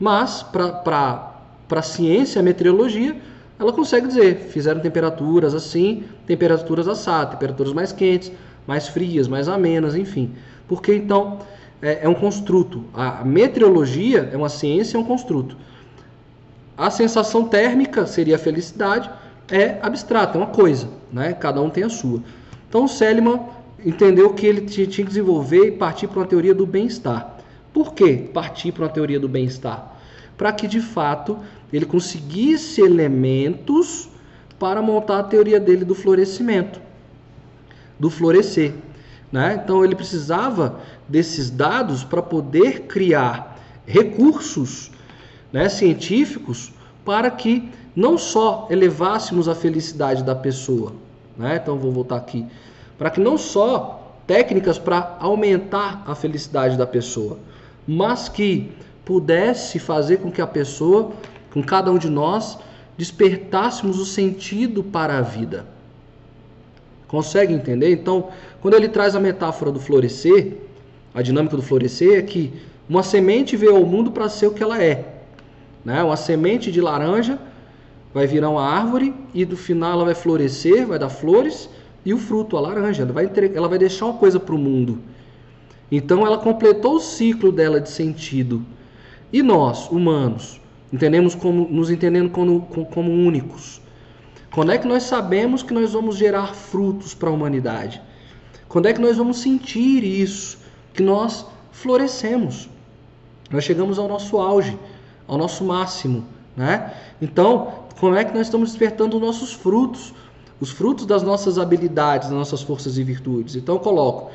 Mas, para a ciência, a meteorologia, ela consegue dizer, fizeram temperaturas assim, temperaturas assado, temperaturas mais quentes, mais frias, mais amenas, enfim. Porque então é, é, um construto. A meteorologia é uma ciência, é um construto. A sensação térmica seria a felicidade, é abstrata, é uma coisa, né? Cada um tem a sua. Então o Seliman entendeu que ele tinha que desenvolver e partir para uma teoria do bem-estar. Por que partir para uma teoria do bem-estar? Para que de fato ele conseguisse elementos para montar a teoria dele do florescimento, do florescer. Né? Então ele precisava desses dados para poder criar recursos né, científicos para que não só elevássemos a felicidade da pessoa, né? então vou voltar aqui, para que não só técnicas para aumentar a felicidade da pessoa, mas que pudesse fazer com que a pessoa com cada um de nós, despertássemos o sentido para a vida. Consegue entender? Então, quando ele traz a metáfora do florescer, a dinâmica do florescer é que uma semente veio ao mundo para ser o que ela é. Né? Uma semente de laranja vai virar uma árvore e do final ela vai florescer, vai dar flores e o fruto, a laranja. Ela vai, ela vai deixar uma coisa para o mundo. Então ela completou o ciclo dela de sentido. E nós, humanos, Entendemos como, nos entendendo como, como únicos. Quando é que nós sabemos que nós vamos gerar frutos para a humanidade? Quando é que nós vamos sentir isso? Que nós florescemos. Nós chegamos ao nosso auge, ao nosso máximo, né? Então, como é que nós estamos despertando os nossos frutos? Os frutos das nossas habilidades, das nossas forças e virtudes. Então, eu coloco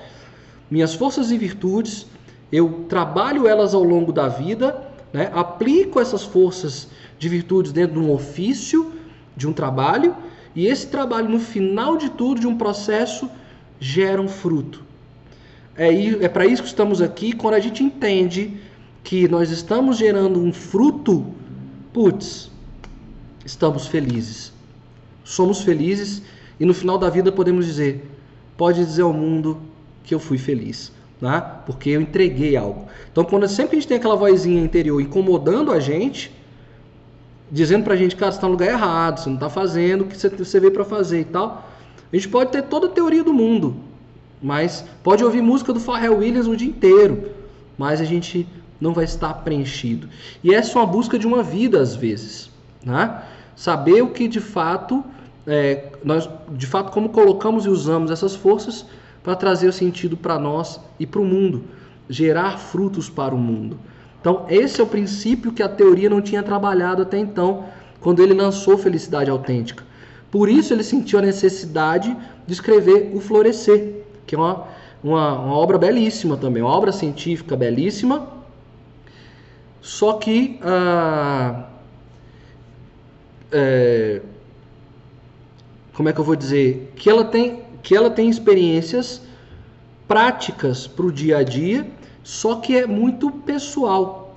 minhas forças e virtudes, eu trabalho elas ao longo da vida né? aplico essas forças de virtudes dentro de um ofício, de um trabalho, e esse trabalho, no final de tudo, de um processo, gera um fruto. É, é para isso que estamos aqui. Quando a gente entende que nós estamos gerando um fruto, putz, estamos felizes. Somos felizes e no final da vida podemos dizer: pode dizer ao mundo que eu fui feliz né? porque eu entreguei algo. Então, quando sempre a gente tem aquela vozinha interior incomodando a gente, dizendo pra gente, cara, você está no lugar errado, você não está fazendo o que você veio para fazer e tal, a gente pode ter toda a teoria do mundo, mas pode ouvir música do Pharrell Williams o dia inteiro, mas a gente não vai estar preenchido. E essa é uma busca de uma vida às vezes, né? Saber o que de fato é, nós, de fato, como colocamos e usamos essas forças para trazer o sentido para nós e para o mundo, gerar frutos para o mundo. Então, esse é o princípio que a teoria não tinha trabalhado até então, quando ele lançou Felicidade Autêntica. Por isso, ele sentiu a necessidade de escrever O Florescer, que é uma, uma, uma obra belíssima também, uma obra científica belíssima, só que. Ah, é, como é que eu vou dizer? Que ela tem que ela tem experiências práticas para o dia a dia, só que é muito pessoal.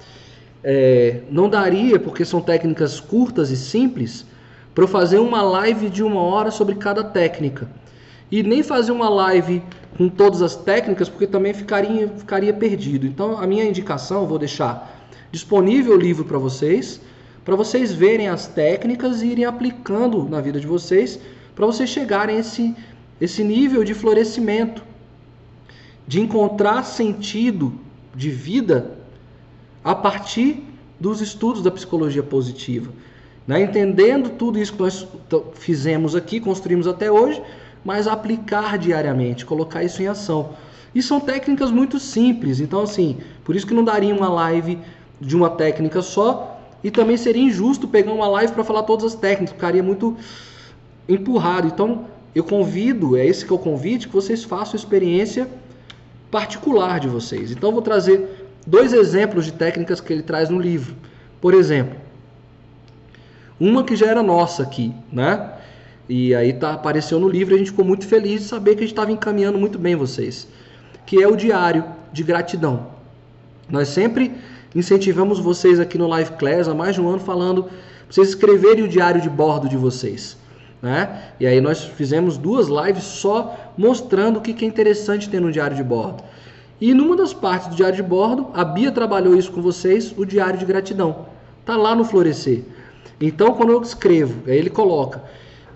É, não daria, porque são técnicas curtas e simples, para eu fazer uma live de uma hora sobre cada técnica. E nem fazer uma live com todas as técnicas, porque também ficaria, ficaria perdido. Então, a minha indicação, vou deixar disponível o livro para vocês, para vocês verem as técnicas e irem aplicando na vida de vocês, para vocês chegarem a esse, esse nível de florescimento, de encontrar sentido de vida a partir dos estudos da psicologia positiva. Né? Entendendo tudo isso que nós fizemos aqui, construímos até hoje, mas aplicar diariamente, colocar isso em ação. E são técnicas muito simples, então assim, por isso que não daria uma live de uma técnica só, e também seria injusto pegar uma live para falar todas as técnicas, ficaria muito empurrado. Então, eu convido, é esse que é o convite, que vocês façam experiência particular de vocês. Então, eu vou trazer dois exemplos de técnicas que ele traz no livro. Por exemplo, uma que já era nossa aqui, né? E aí tá, apareceu no livro e a gente ficou muito feliz de saber que a gente estava encaminhando muito bem vocês. Que é o diário de gratidão. Nós sempre incentivamos vocês aqui no Live Class há mais de um ano falando para vocês escreverem o diário de bordo de vocês. Né? E aí nós fizemos duas lives só mostrando o que é interessante ter no diário de bordo. E numa das partes do diário de bordo, a Bia trabalhou isso com vocês, o diário de gratidão. Tá lá no Florescer. Então, quando eu escrevo, aí ele coloca,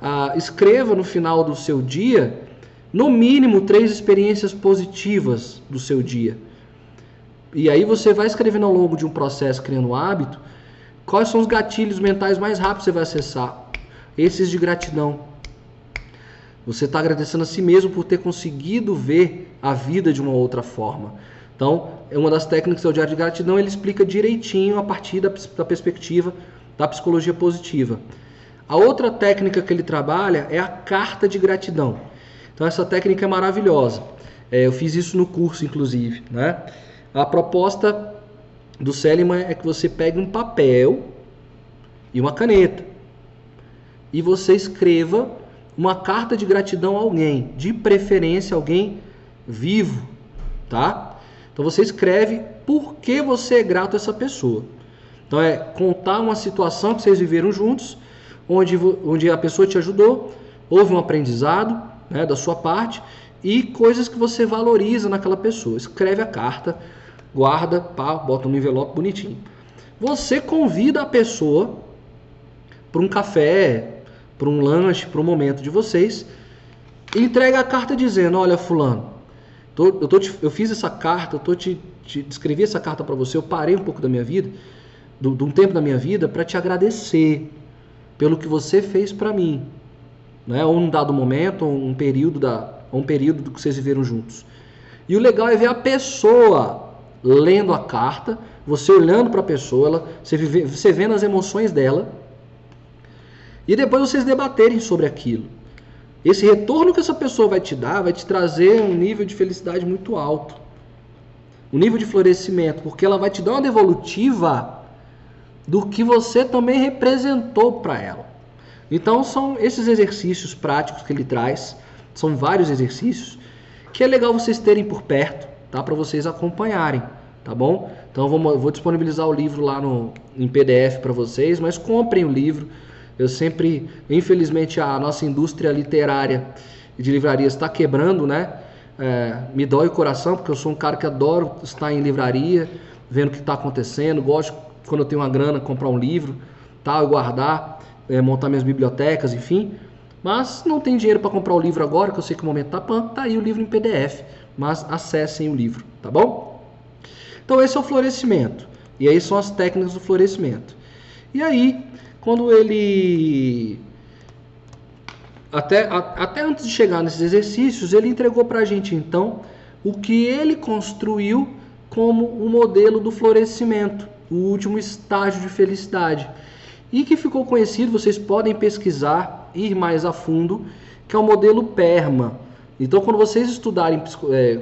ah, escreva no final do seu dia, no mínimo três experiências positivas do seu dia. E aí você vai escrevendo ao longo de um processo criando um hábito, quais são os gatilhos mentais mais rápidos que você vai acessar? Esses de gratidão. Você está agradecendo a si mesmo por ter conseguido ver a vida de uma outra forma. Então, é uma das técnicas do diário de gratidão, ele explica direitinho a partir da, da perspectiva da psicologia positiva. A outra técnica que ele trabalha é a carta de gratidão. Então essa técnica é maravilhosa. É, eu fiz isso no curso, inclusive. Né? A proposta do Seliman é que você pegue um papel e uma caneta e você escreva uma carta de gratidão a alguém, de preferência alguém vivo, tá? Então você escreve por que você é grato a essa pessoa. Então é contar uma situação que vocês viveram juntos, onde, onde a pessoa te ajudou, houve um aprendizado né, da sua parte e coisas que você valoriza naquela pessoa. Escreve a carta, guarda, pá, bota no envelope bonitinho. Você convida a pessoa para um café, para um lanche, para um momento de vocês, e entrega a carta dizendo: Olha, Fulano, tô, eu, tô te, eu fiz essa carta, eu tô te, te escrevi essa carta para você, eu parei um pouco da minha vida de um tempo da minha vida para te agradecer pelo que você fez para mim, né? Ou num dado momento, ou um período da, um período do que vocês viveram juntos. E o legal é ver a pessoa lendo a carta, você olhando para a pessoa, ela, você, vive, você vendo as emoções dela, e depois vocês debaterem sobre aquilo. Esse retorno que essa pessoa vai te dar vai te trazer um nível de felicidade muito alto. Um nível de florescimento, porque ela vai te dar uma devolutiva do que você também representou para ela. Então são esses exercícios práticos que ele traz, são vários exercícios que é legal vocês terem por perto, tá? Para vocês acompanharem, tá bom? Então eu vou, vou disponibilizar o livro lá no, em PDF para vocês, mas comprem o livro. Eu sempre, infelizmente, a nossa indústria literária de livrarias está quebrando, né? É, me dói o coração porque eu sou um cara que adoro estar em livraria, vendo o que está acontecendo, gosto quando eu tenho uma grana, comprar um livro, tal, guardar, é, montar minhas bibliotecas, enfim. Mas não tem dinheiro para comprar o livro agora, que eu sei que o momento tá pan, tá aí o livro em PDF, mas acessem o livro, tá bom? Então esse é o florescimento. E aí são as técnicas do florescimento. E aí, quando ele até, a, até antes de chegar nesses exercícios, ele entregou para a gente então o que ele construiu como o modelo do florescimento o último estágio de felicidade. E que ficou conhecido, vocês podem pesquisar, ir mais a fundo, que é o modelo PERMA. Então, quando vocês estudarem, é,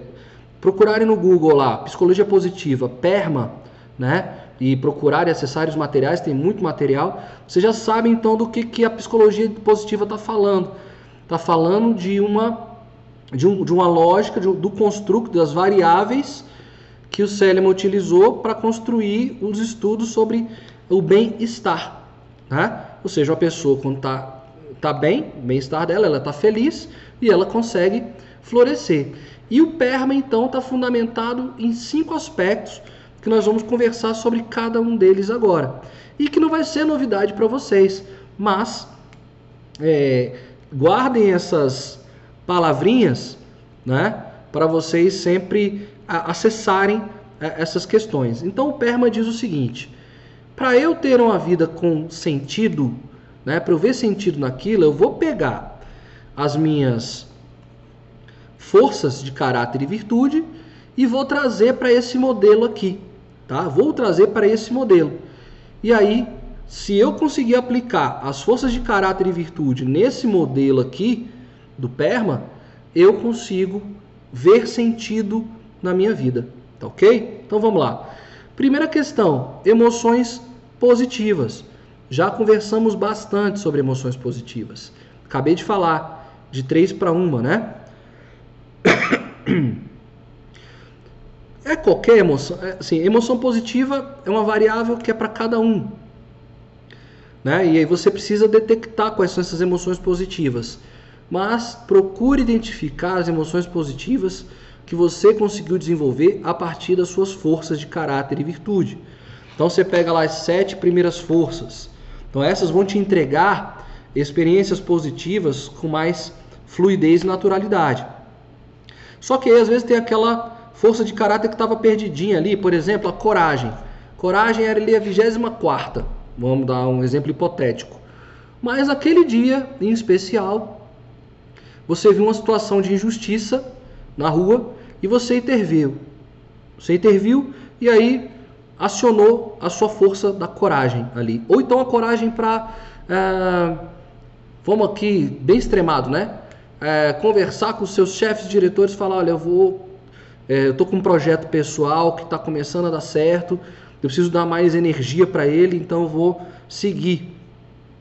procurarem no Google lá, psicologia positiva, PERMA, né? E procurarem acessar os materiais, tem muito material. Vocês já sabem então do que, que a psicologia positiva está falando. Está falando de uma, de, um, de uma lógica de, do construto das variáveis que o Seliman utilizou para construir os estudos sobre o bem-estar. Né? Ou seja, a pessoa quando está tá bem, o bem-estar dela, ela está feliz e ela consegue florescer. E o PERMA, então, está fundamentado em cinco aspectos que nós vamos conversar sobre cada um deles agora. E que não vai ser novidade para vocês, mas é, guardem essas palavrinhas né, para vocês sempre acessarem é, essas questões. Então o PERMA diz o seguinte: para eu ter uma vida com sentido, né, para eu ver sentido naquilo, eu vou pegar as minhas forças de caráter e virtude e vou trazer para esse modelo aqui, tá? Vou trazer para esse modelo. E aí, se eu conseguir aplicar as forças de caráter e virtude nesse modelo aqui do PERMA, eu consigo ver sentido na minha vida, tá ok? Então vamos lá. Primeira questão: emoções positivas. Já conversamos bastante sobre emoções positivas. Acabei de falar de três para uma, né? *coughs* É qualquer emoção. É, assim, emoção positiva é uma variável que é para cada um. Né? E aí você precisa detectar quais são essas emoções positivas. Mas procure identificar as emoções positivas que você conseguiu desenvolver a partir das suas forças de caráter e virtude. Então você pega lá as sete primeiras forças. Então essas vão te entregar experiências positivas com mais fluidez e naturalidade. Só que aí às vezes tem aquela força de caráter que estava perdidinha ali, por exemplo, a coragem. Coragem era ali a 24 vamos dar um exemplo hipotético. Mas aquele dia em especial, você viu uma situação de injustiça na rua e você interviu. Você interviu e aí acionou a sua força da coragem ali. Ou então a coragem para, é, vamos aqui, bem extremado, né? é, conversar com seus chefes, diretores, falar, olha, eu vou, é, eu tô com um projeto pessoal que está começando a dar certo, eu preciso dar mais energia para ele, então eu vou seguir.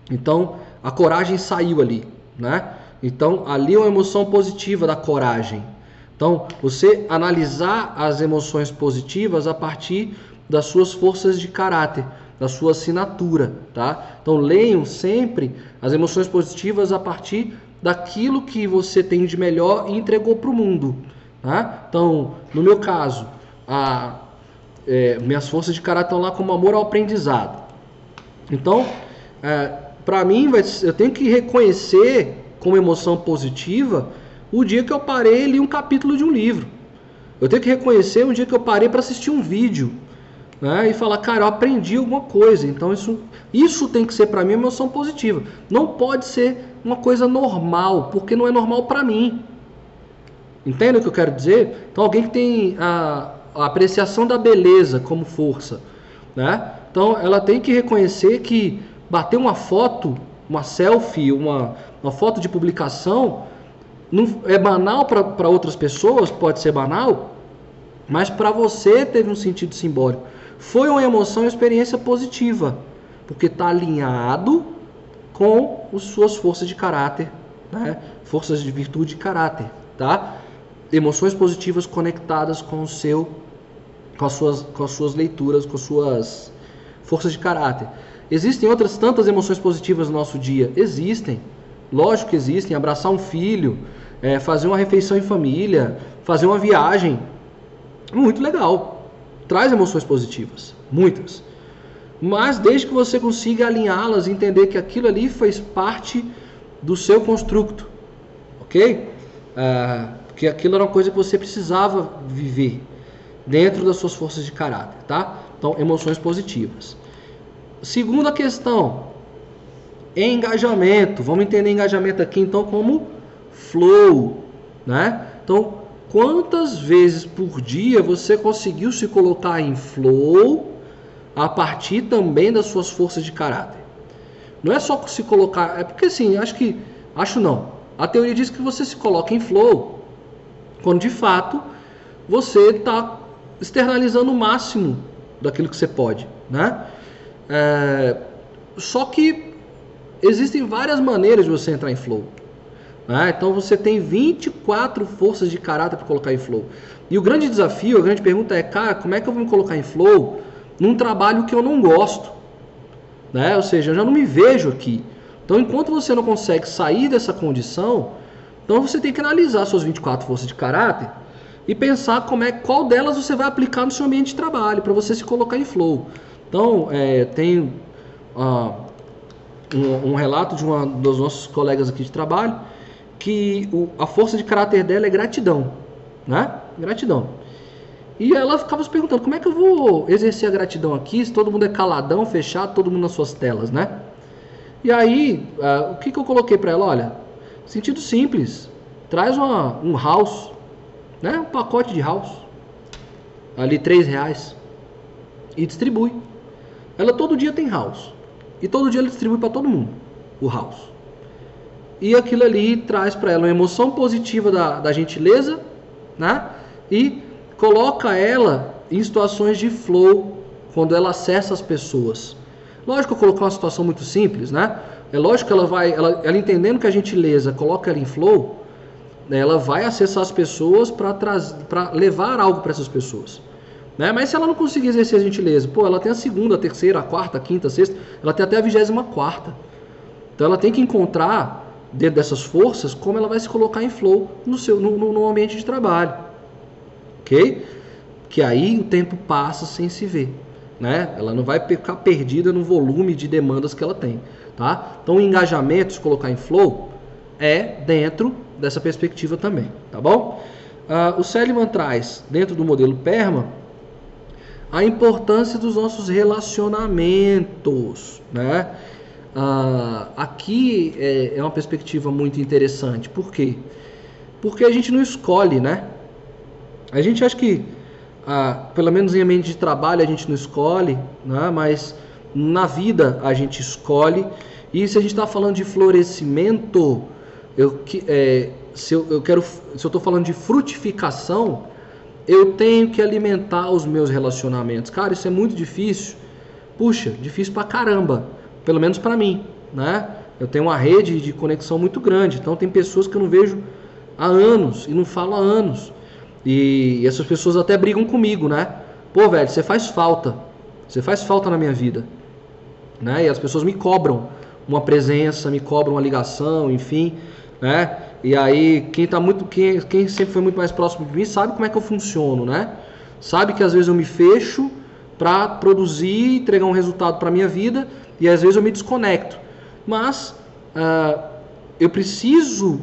Então a coragem saiu ali, né? Então ali é uma emoção positiva da coragem. Então você analisar as emoções positivas a partir das suas forças de caráter, da sua assinatura, tá? Então leiam sempre as emoções positivas a partir daquilo que você tem de melhor e entregou para o mundo. Tá? Então, no meu caso, a, é, minhas forças de caráter estão lá como amor ao aprendizado. Então, é, para mim, eu tenho que reconhecer como emoção positiva o dia que eu parei e li um capítulo de um livro. Eu tenho que reconhecer um dia que eu parei para assistir um vídeo né, e falar, cara, eu aprendi alguma coisa. Então, isso, isso tem que ser para mim emoção positiva. Não pode ser uma coisa normal, porque não é normal para mim. Entende o que eu quero dizer? Então, alguém que tem a, a apreciação da beleza como força, né? Então, ela tem que reconhecer que bater uma foto, uma selfie, uma, uma foto de publicação, não, é banal para outras pessoas, pode ser banal, mas para você teve um sentido simbólico. Foi uma emoção, uma experiência positiva, porque está alinhado com as suas forças de caráter, né? forças de virtude e caráter, tá? Emoções positivas conectadas com o seu, com as suas, com as suas leituras, com as suas forças de caráter. Existem outras tantas emoções positivas no nosso dia? Existem, lógico que existem. Abraçar um filho, é, fazer uma refeição em família, fazer uma viagem, muito legal. Traz emoções positivas, muitas mas desde que você consiga alinhá-las e entender que aquilo ali faz parte do seu construto, ok? Ah, que aquilo era uma coisa que você precisava viver dentro das suas forças de caráter, tá? Então, emoções positivas. Segunda questão, engajamento. Vamos entender engajamento aqui então como flow, né? Então, quantas vezes por dia você conseguiu se colocar em flow? a partir também das suas forças de caráter. Não é só se colocar, é porque assim, acho que, acho não. A teoria diz que você se coloca em flow quando de fato você está externalizando o máximo daquilo que você pode, né? É, só que existem várias maneiras de você entrar em flow. Né? Então você tem 24 forças de caráter para colocar em flow. E o grande desafio, a grande pergunta é, cara, como é que eu vou me colocar em flow num trabalho que eu não gosto. Né? Ou seja, eu já não me vejo aqui. Então, enquanto você não consegue sair dessa condição, então você tem que analisar suas 24 forças de caráter e pensar como é qual delas você vai aplicar no seu ambiente de trabalho para você se colocar em flow. Então, é, tem uh, um, um, relato de uma dos nossos colegas aqui de trabalho que o, a força de caráter dela é gratidão, né? Gratidão. E ela ficava se perguntando como é que eu vou exercer a gratidão aqui se todo mundo é caladão, fechado, todo mundo nas suas telas, né? E aí, uh, o que, que eu coloquei para ela? Olha, sentido simples, traz uma, um house, né? Um pacote de house, ali três reais e distribui. Ela todo dia tem house. E todo dia ela distribui para todo mundo o house. E aquilo ali traz para ela uma emoção positiva da, da gentileza, né? E coloca ela em situações de flow quando ela acessa as pessoas. Lógico eu coloquei uma situação muito simples, né? É lógico que ela vai, ela, ela entendendo que a gentileza coloca ela em flow, ela vai acessar as pessoas para levar algo para essas pessoas. Né? Mas se ela não conseguir exercer a gentileza, pô, ela tem a segunda, a terceira, a quarta, a quinta, a sexta, ela tem até a vigésima quarta. Então ela tem que encontrar, dentro dessas forças, como ela vai se colocar em flow no, seu, no, no ambiente de trabalho. Ok? Que aí o tempo passa sem se ver. Né? Ela não vai ficar perdida no volume de demandas que ela tem. Tá? Então o engajamento, se colocar em flow, é dentro dessa perspectiva também. Tá bom? Uh, o Seliman traz, dentro do modelo PERMA, a importância dos nossos relacionamentos, né? Ah, aqui é, é, uma perspectiva muito interessante. Por quê? Porque a gente não escolhe, né? A gente acha que, ah, pelo menos em ambiente de trabalho, a gente não escolhe, né? Mas na vida a gente escolhe. E se a gente está falando de florescimento, eu, é, se eu, eu quero, se eu estou falando de frutificação, eu tenho que alimentar os meus relacionamentos. Cara, isso é muito difícil. Puxa, difícil pra caramba. Pelo menos para mim, né? Eu tenho uma rede de conexão muito grande. Então tem pessoas que eu não vejo há anos e não falo há anos. E, essas pessoas até brigam comigo, né? Pô, velho, você faz falta. Você faz falta na minha vida. Né? E as pessoas me cobram uma presença, me cobram uma ligação, enfim, né? E aí, quem tá muito, quem, quem sempre foi muito mais próximo de mim sabe como é que eu funciono, né? Sabe que às vezes eu me fecho para produzir, entregar um resultado para minha vida e às vezes eu me desconecto. Mas uh, eu preciso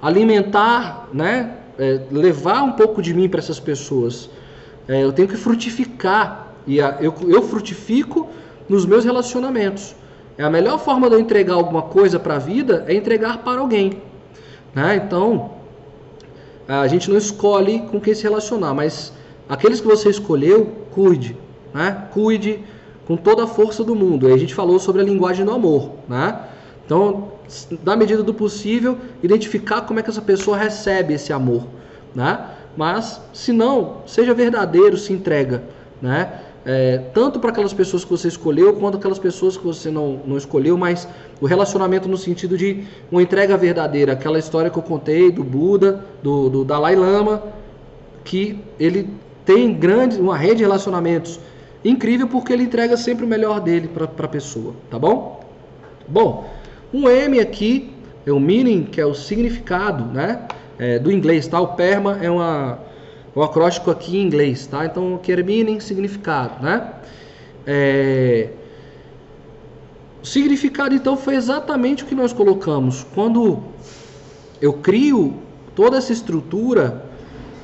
alimentar, né? É, levar um pouco de mim para essas pessoas. É, eu tenho que frutificar e a, eu, eu frutifico nos meus relacionamentos. É a melhor forma de eu entregar alguma coisa para a vida é entregar para alguém. Né? Então, a gente não escolhe com quem se relacionar, mas aqueles que você escolheu, cuide. Né? Cuide com toda a força do mundo. E a gente falou sobre a linguagem do amor. Né? Então, na medida do possível, identificar como é que essa pessoa recebe esse amor. Né? Mas, se não, seja verdadeiro, se entrega. Né? É, tanto para aquelas pessoas que você escolheu quanto aquelas pessoas que você não, não escolheu, mas o relacionamento no sentido de uma entrega verdadeira, aquela história que eu contei do Buda, do, do Dalai Lama, que ele tem grande, uma rede de relacionamentos incrível porque ele entrega sempre o melhor dele para a pessoa, tá bom? Bom, um M aqui é o meaning, que é o significado, né? É, do inglês, tá? O PERMA é uma o acróstico aqui em inglês, tá? Então, meaning, significado, né? É... O significado, então, foi exatamente o que nós colocamos. Quando eu crio toda essa estrutura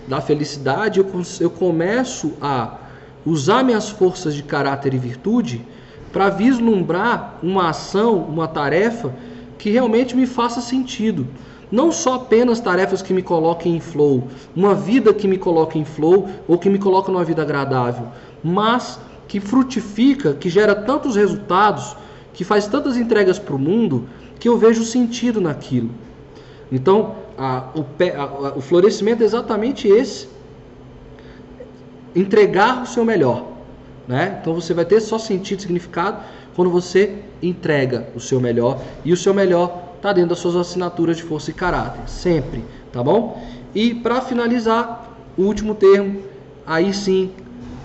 da felicidade, eu começo a usar minhas forças de caráter e virtude para vislumbrar uma ação, uma tarefa que realmente me faça sentido. Não só apenas tarefas que me coloquem em flow, uma vida que me coloque em flow ou que me coloque numa vida agradável, mas que frutifica, que gera tantos resultados, que faz tantas entregas para o mundo, que eu vejo sentido naquilo. Então, a, o, a, o florescimento é exatamente esse: entregar o seu melhor. Né? Então você vai ter só sentido, significado quando você entrega o seu melhor e o seu melhor está dentro das suas assinaturas de força e caráter, sempre, tá bom? E para finalizar, o último termo, aí sim,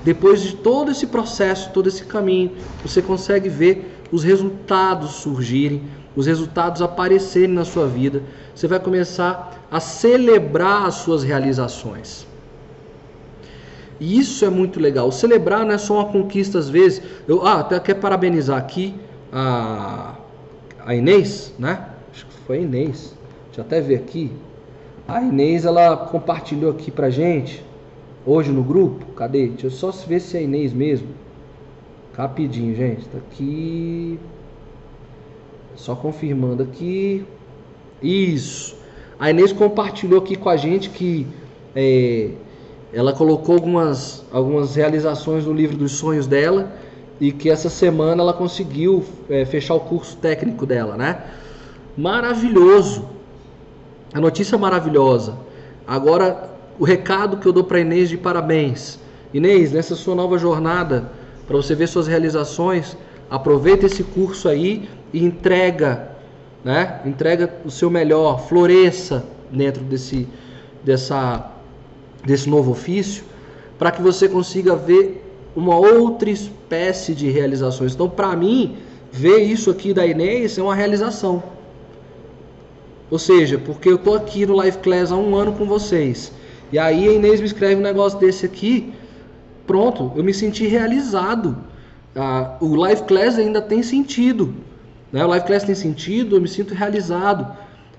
depois de todo esse processo, todo esse caminho, você consegue ver os resultados surgirem, os resultados aparecerem na sua vida. Você vai começar a celebrar as suas realizações. E isso é muito legal. O celebrar não é só uma conquista às vezes. Eu ah, até quero parabenizar aqui a, a Inês, né? Foi a Inês. Deixa eu até ver aqui. A Inês ela compartilhou aqui pra gente hoje no grupo. Cadê? Deixa eu só ver se é a Inês mesmo. Rapidinho, gente. Tá aqui. Só confirmando aqui. Isso. A Inês compartilhou aqui com a gente que é, ela colocou algumas, algumas realizações no livro dos sonhos dela e que essa semana ela conseguiu é, fechar o curso técnico dela, né? Maravilhoso. A notícia maravilhosa. Agora, o recado que eu dou para Inês de parabéns. Inês, nessa sua nova jornada, para você ver suas realizações, aproveita esse curso aí e entrega, né? Entrega o seu melhor, floresça dentro desse, dessa, desse novo ofício, para que você consiga ver uma outra espécie de realizações. Então, para mim, ver isso aqui da Inês é uma realização. Ou seja, porque eu tô aqui no Live Class há um ano com vocês. E aí a Inês me escreve um negócio desse aqui. Pronto, eu me senti realizado. Ah, o Live Class ainda tem sentido. Né? O Live Class tem sentido, eu me sinto realizado.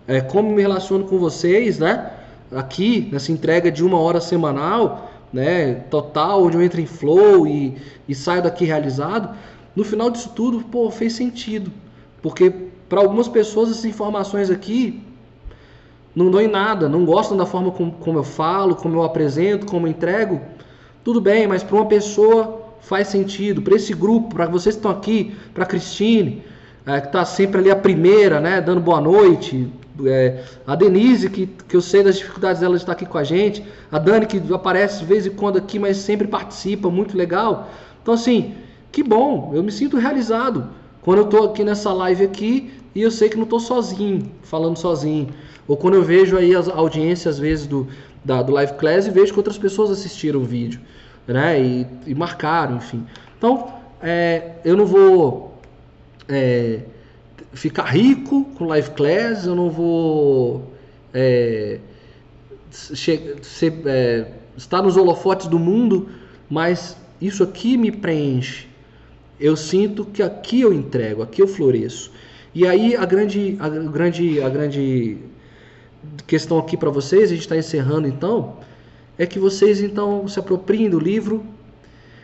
É, como me relaciono com vocês, né? Aqui, nessa entrega de uma hora semanal, né? Total, onde eu entro em flow e, e saio daqui realizado. No final disso tudo, pô, fez sentido. Porque para algumas pessoas essas informações aqui não dão em nada, não gostam da forma como, como eu falo, como eu apresento, como eu entrego. Tudo bem, mas para uma pessoa faz sentido. Para esse grupo, para vocês que estão aqui, para a Cristine, é, que está sempre ali a primeira, né, dando boa noite. É, a Denise, que, que eu sei das dificuldades dela de estar aqui com a gente. A Dani, que aparece de vez em quando aqui, mas sempre participa, muito legal. Então, assim, que bom, eu me sinto realizado quando eu estou aqui nessa live aqui e eu sei que não estou sozinho, falando sozinho. Ou quando eu vejo aí as audiências, às vezes, do, da, do Live Class e vejo que outras pessoas assistiram o vídeo, né? E, e marcaram, enfim. Então, é, eu não vou é, ficar rico com Live Class, eu não vou é, ser, é, estar nos holofotes do mundo, mas isso aqui me preenche eu sinto que aqui eu entrego, aqui eu floresço. E aí a grande, a grande, a grande questão aqui para vocês, a gente está encerrando então, é que vocês então se apropriem do livro,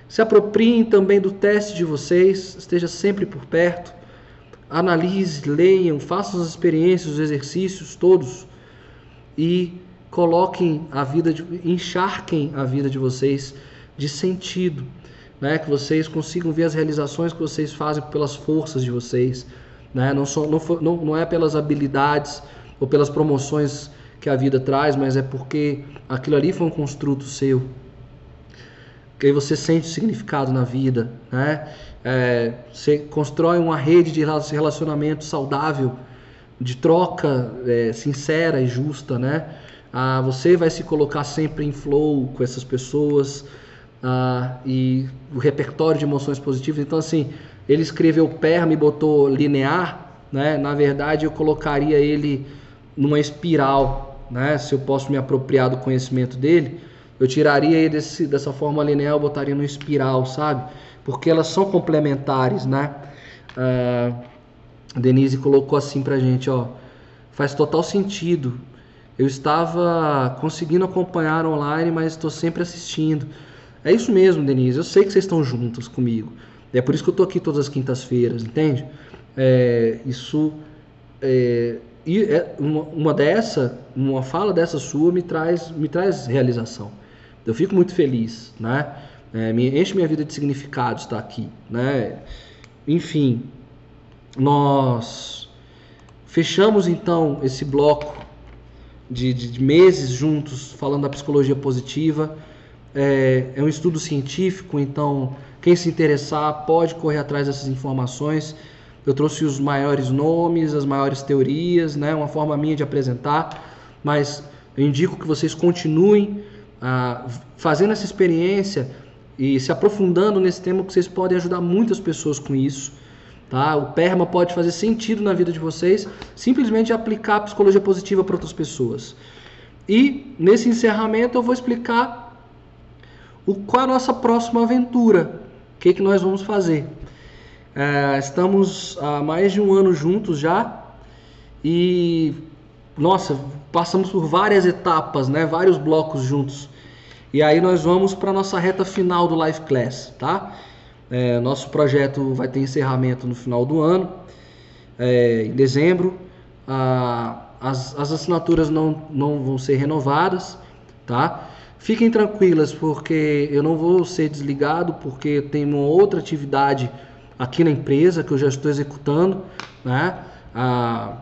se apropriem também do teste de vocês, esteja sempre por perto, analise, leiam, façam as experiências, os exercícios todos e coloquem a vida, de, encharquem a vida de vocês de sentido né? que vocês consigam ver as realizações que vocês fazem pelas forças de vocês. Né? Não, só, não, não, não é pelas habilidades ou pelas promoções que a vida traz, mas é porque aquilo ali foi um construto seu. Que aí você sente significado na vida, né? É, você constrói uma rede de relacionamento saudável, de troca é, sincera e justa, né? Ah, você vai se colocar sempre em flow com essas pessoas, ah, e o repertório de emoções positivas. Então, assim, ele escreveu perma e botou linear, né? Na verdade, eu colocaria ele numa espiral, né? Se eu posso me apropriar do conhecimento dele, eu tiraria ele desse, dessa forma linear, eu botaria no espiral, sabe? Porque elas são complementares, né? Ah, Denise colocou assim pra gente, ó. Faz total sentido. Eu estava conseguindo acompanhar online, mas estou sempre assistindo. É isso mesmo, Denise. Eu sei que vocês estão juntos comigo. É por isso que eu estou aqui todas as quintas-feiras, entende? É, isso é, e é, uma, uma dessa, uma fala dessa sua me traz, me traz realização. Eu fico muito feliz, né? É, me enche minha vida de significado estar aqui, né? Enfim, nós fechamos então esse bloco de, de, de meses juntos falando da psicologia positiva. É, é um estudo científico, então quem se interessar pode correr atrás dessas informações. Eu trouxe os maiores nomes, as maiores teorias, né? uma forma minha de apresentar, mas eu indico que vocês continuem ah, fazendo essa experiência e se aprofundando nesse tema, que vocês podem ajudar muitas pessoas com isso. Tá? O PERMA pode fazer sentido na vida de vocês, simplesmente aplicar a psicologia positiva para outras pessoas. E nesse encerramento eu vou explicar o, qual é a nossa próxima aventura, o que, que nós vamos fazer. É, estamos há mais de um ano juntos já e, nossa, passamos por várias etapas, né, vários blocos juntos. E aí nós vamos para a nossa reta final do Life Class, tá? É, nosso projeto vai ter encerramento no final do ano, é, em dezembro. Ah, as, as assinaturas não, não vão ser renovadas, tá? Fiquem tranquilas, porque eu não vou ser desligado, porque tem uma outra atividade aqui na empresa que eu já estou executando, né? Ah,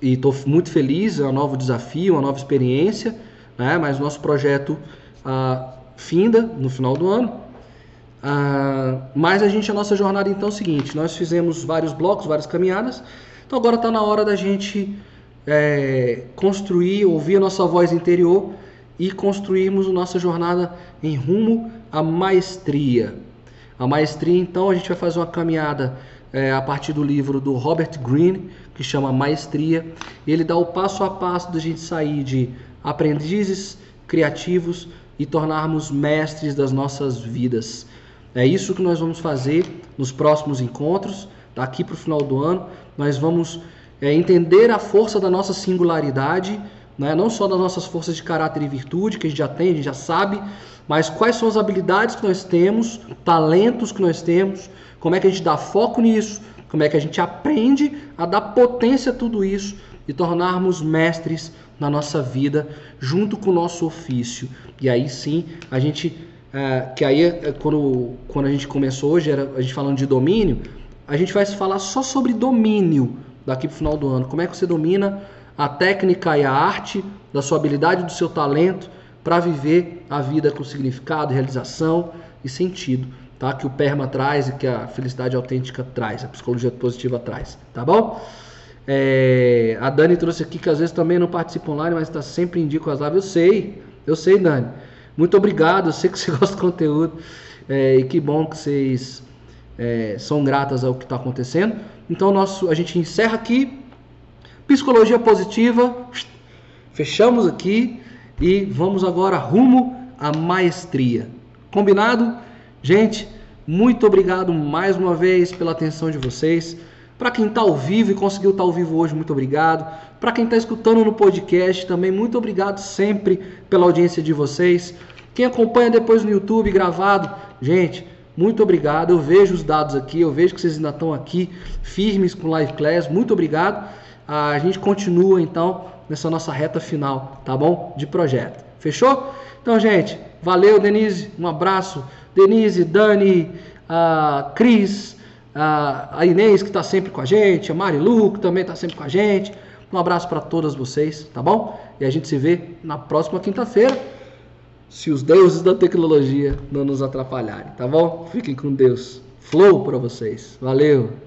e estou muito feliz, é um novo desafio, uma nova experiência, né? Mas nosso projeto ah, finda no final do ano. Ah, mas a gente, a nossa jornada então é o seguinte: nós fizemos vários blocos, várias caminhadas, então agora está na hora da gente é, construir, ouvir a nossa voz interior e construirmos nossa jornada em rumo à maestria. A maestria, então, a gente vai fazer uma caminhada é, a partir do livro do Robert Greene, que chama Maestria. Ele dá o passo a passo da gente sair de aprendizes criativos e tornarmos mestres das nossas vidas. É isso que nós vamos fazer nos próximos encontros, daqui para o final do ano. Nós vamos é, entender a força da nossa singularidade, né? não só das nossas forças de caráter e virtude, que a gente já tem, a gente já sabe, mas quais são as habilidades que nós temos, talentos que nós temos, como é que a gente dá foco nisso, como é que a gente aprende a dar potência a tudo isso e tornarmos mestres na nossa vida junto com o nosso ofício. E aí sim, a gente, é, que aí é, quando, quando a gente começou hoje, era a gente falando de domínio, a gente vai falar só sobre domínio daqui para o final do ano. Como é que você domina a técnica e a arte da sua habilidade, do seu talento para viver a vida com significado, realização e sentido, tá? Que o PERMA traz e que a felicidade autêntica traz, a psicologia positiva traz, tá bom? É, a Dani trouxe aqui que às vezes também não participa online, mas está sempre em dia com as lives. Eu sei, eu sei, Dani. Muito obrigado, eu sei que você *laughs* gosta do conteúdo é, e que bom que vocês é, são gratas ao que está acontecendo. Então nosso, a gente encerra aqui. Psicologia positiva. Fechamos aqui e vamos agora rumo à maestria. Combinado? Gente, muito obrigado mais uma vez pela atenção de vocês. Para quem está ao vivo e conseguiu estar tá ao vivo hoje, muito obrigado. Para quem está escutando no podcast, também muito obrigado sempre pela audiência de vocês. Quem acompanha depois no YouTube gravado, gente, muito obrigado. Eu vejo os dados aqui, eu vejo que vocês ainda estão aqui firmes com Live Class. Muito obrigado. A gente continua então nessa nossa reta final, tá bom? De projeto. Fechou? Então, gente, valeu, Denise. Um abraço. Denise, Dani, a Cris, a Inês, que está sempre com a gente, a Marilu, que também está sempre com a gente. Um abraço para todas vocês, tá bom? E a gente se vê na próxima quinta-feira, se os deuses da tecnologia não nos atrapalharem, tá bom? Fiquem com Deus. Flow para vocês. Valeu!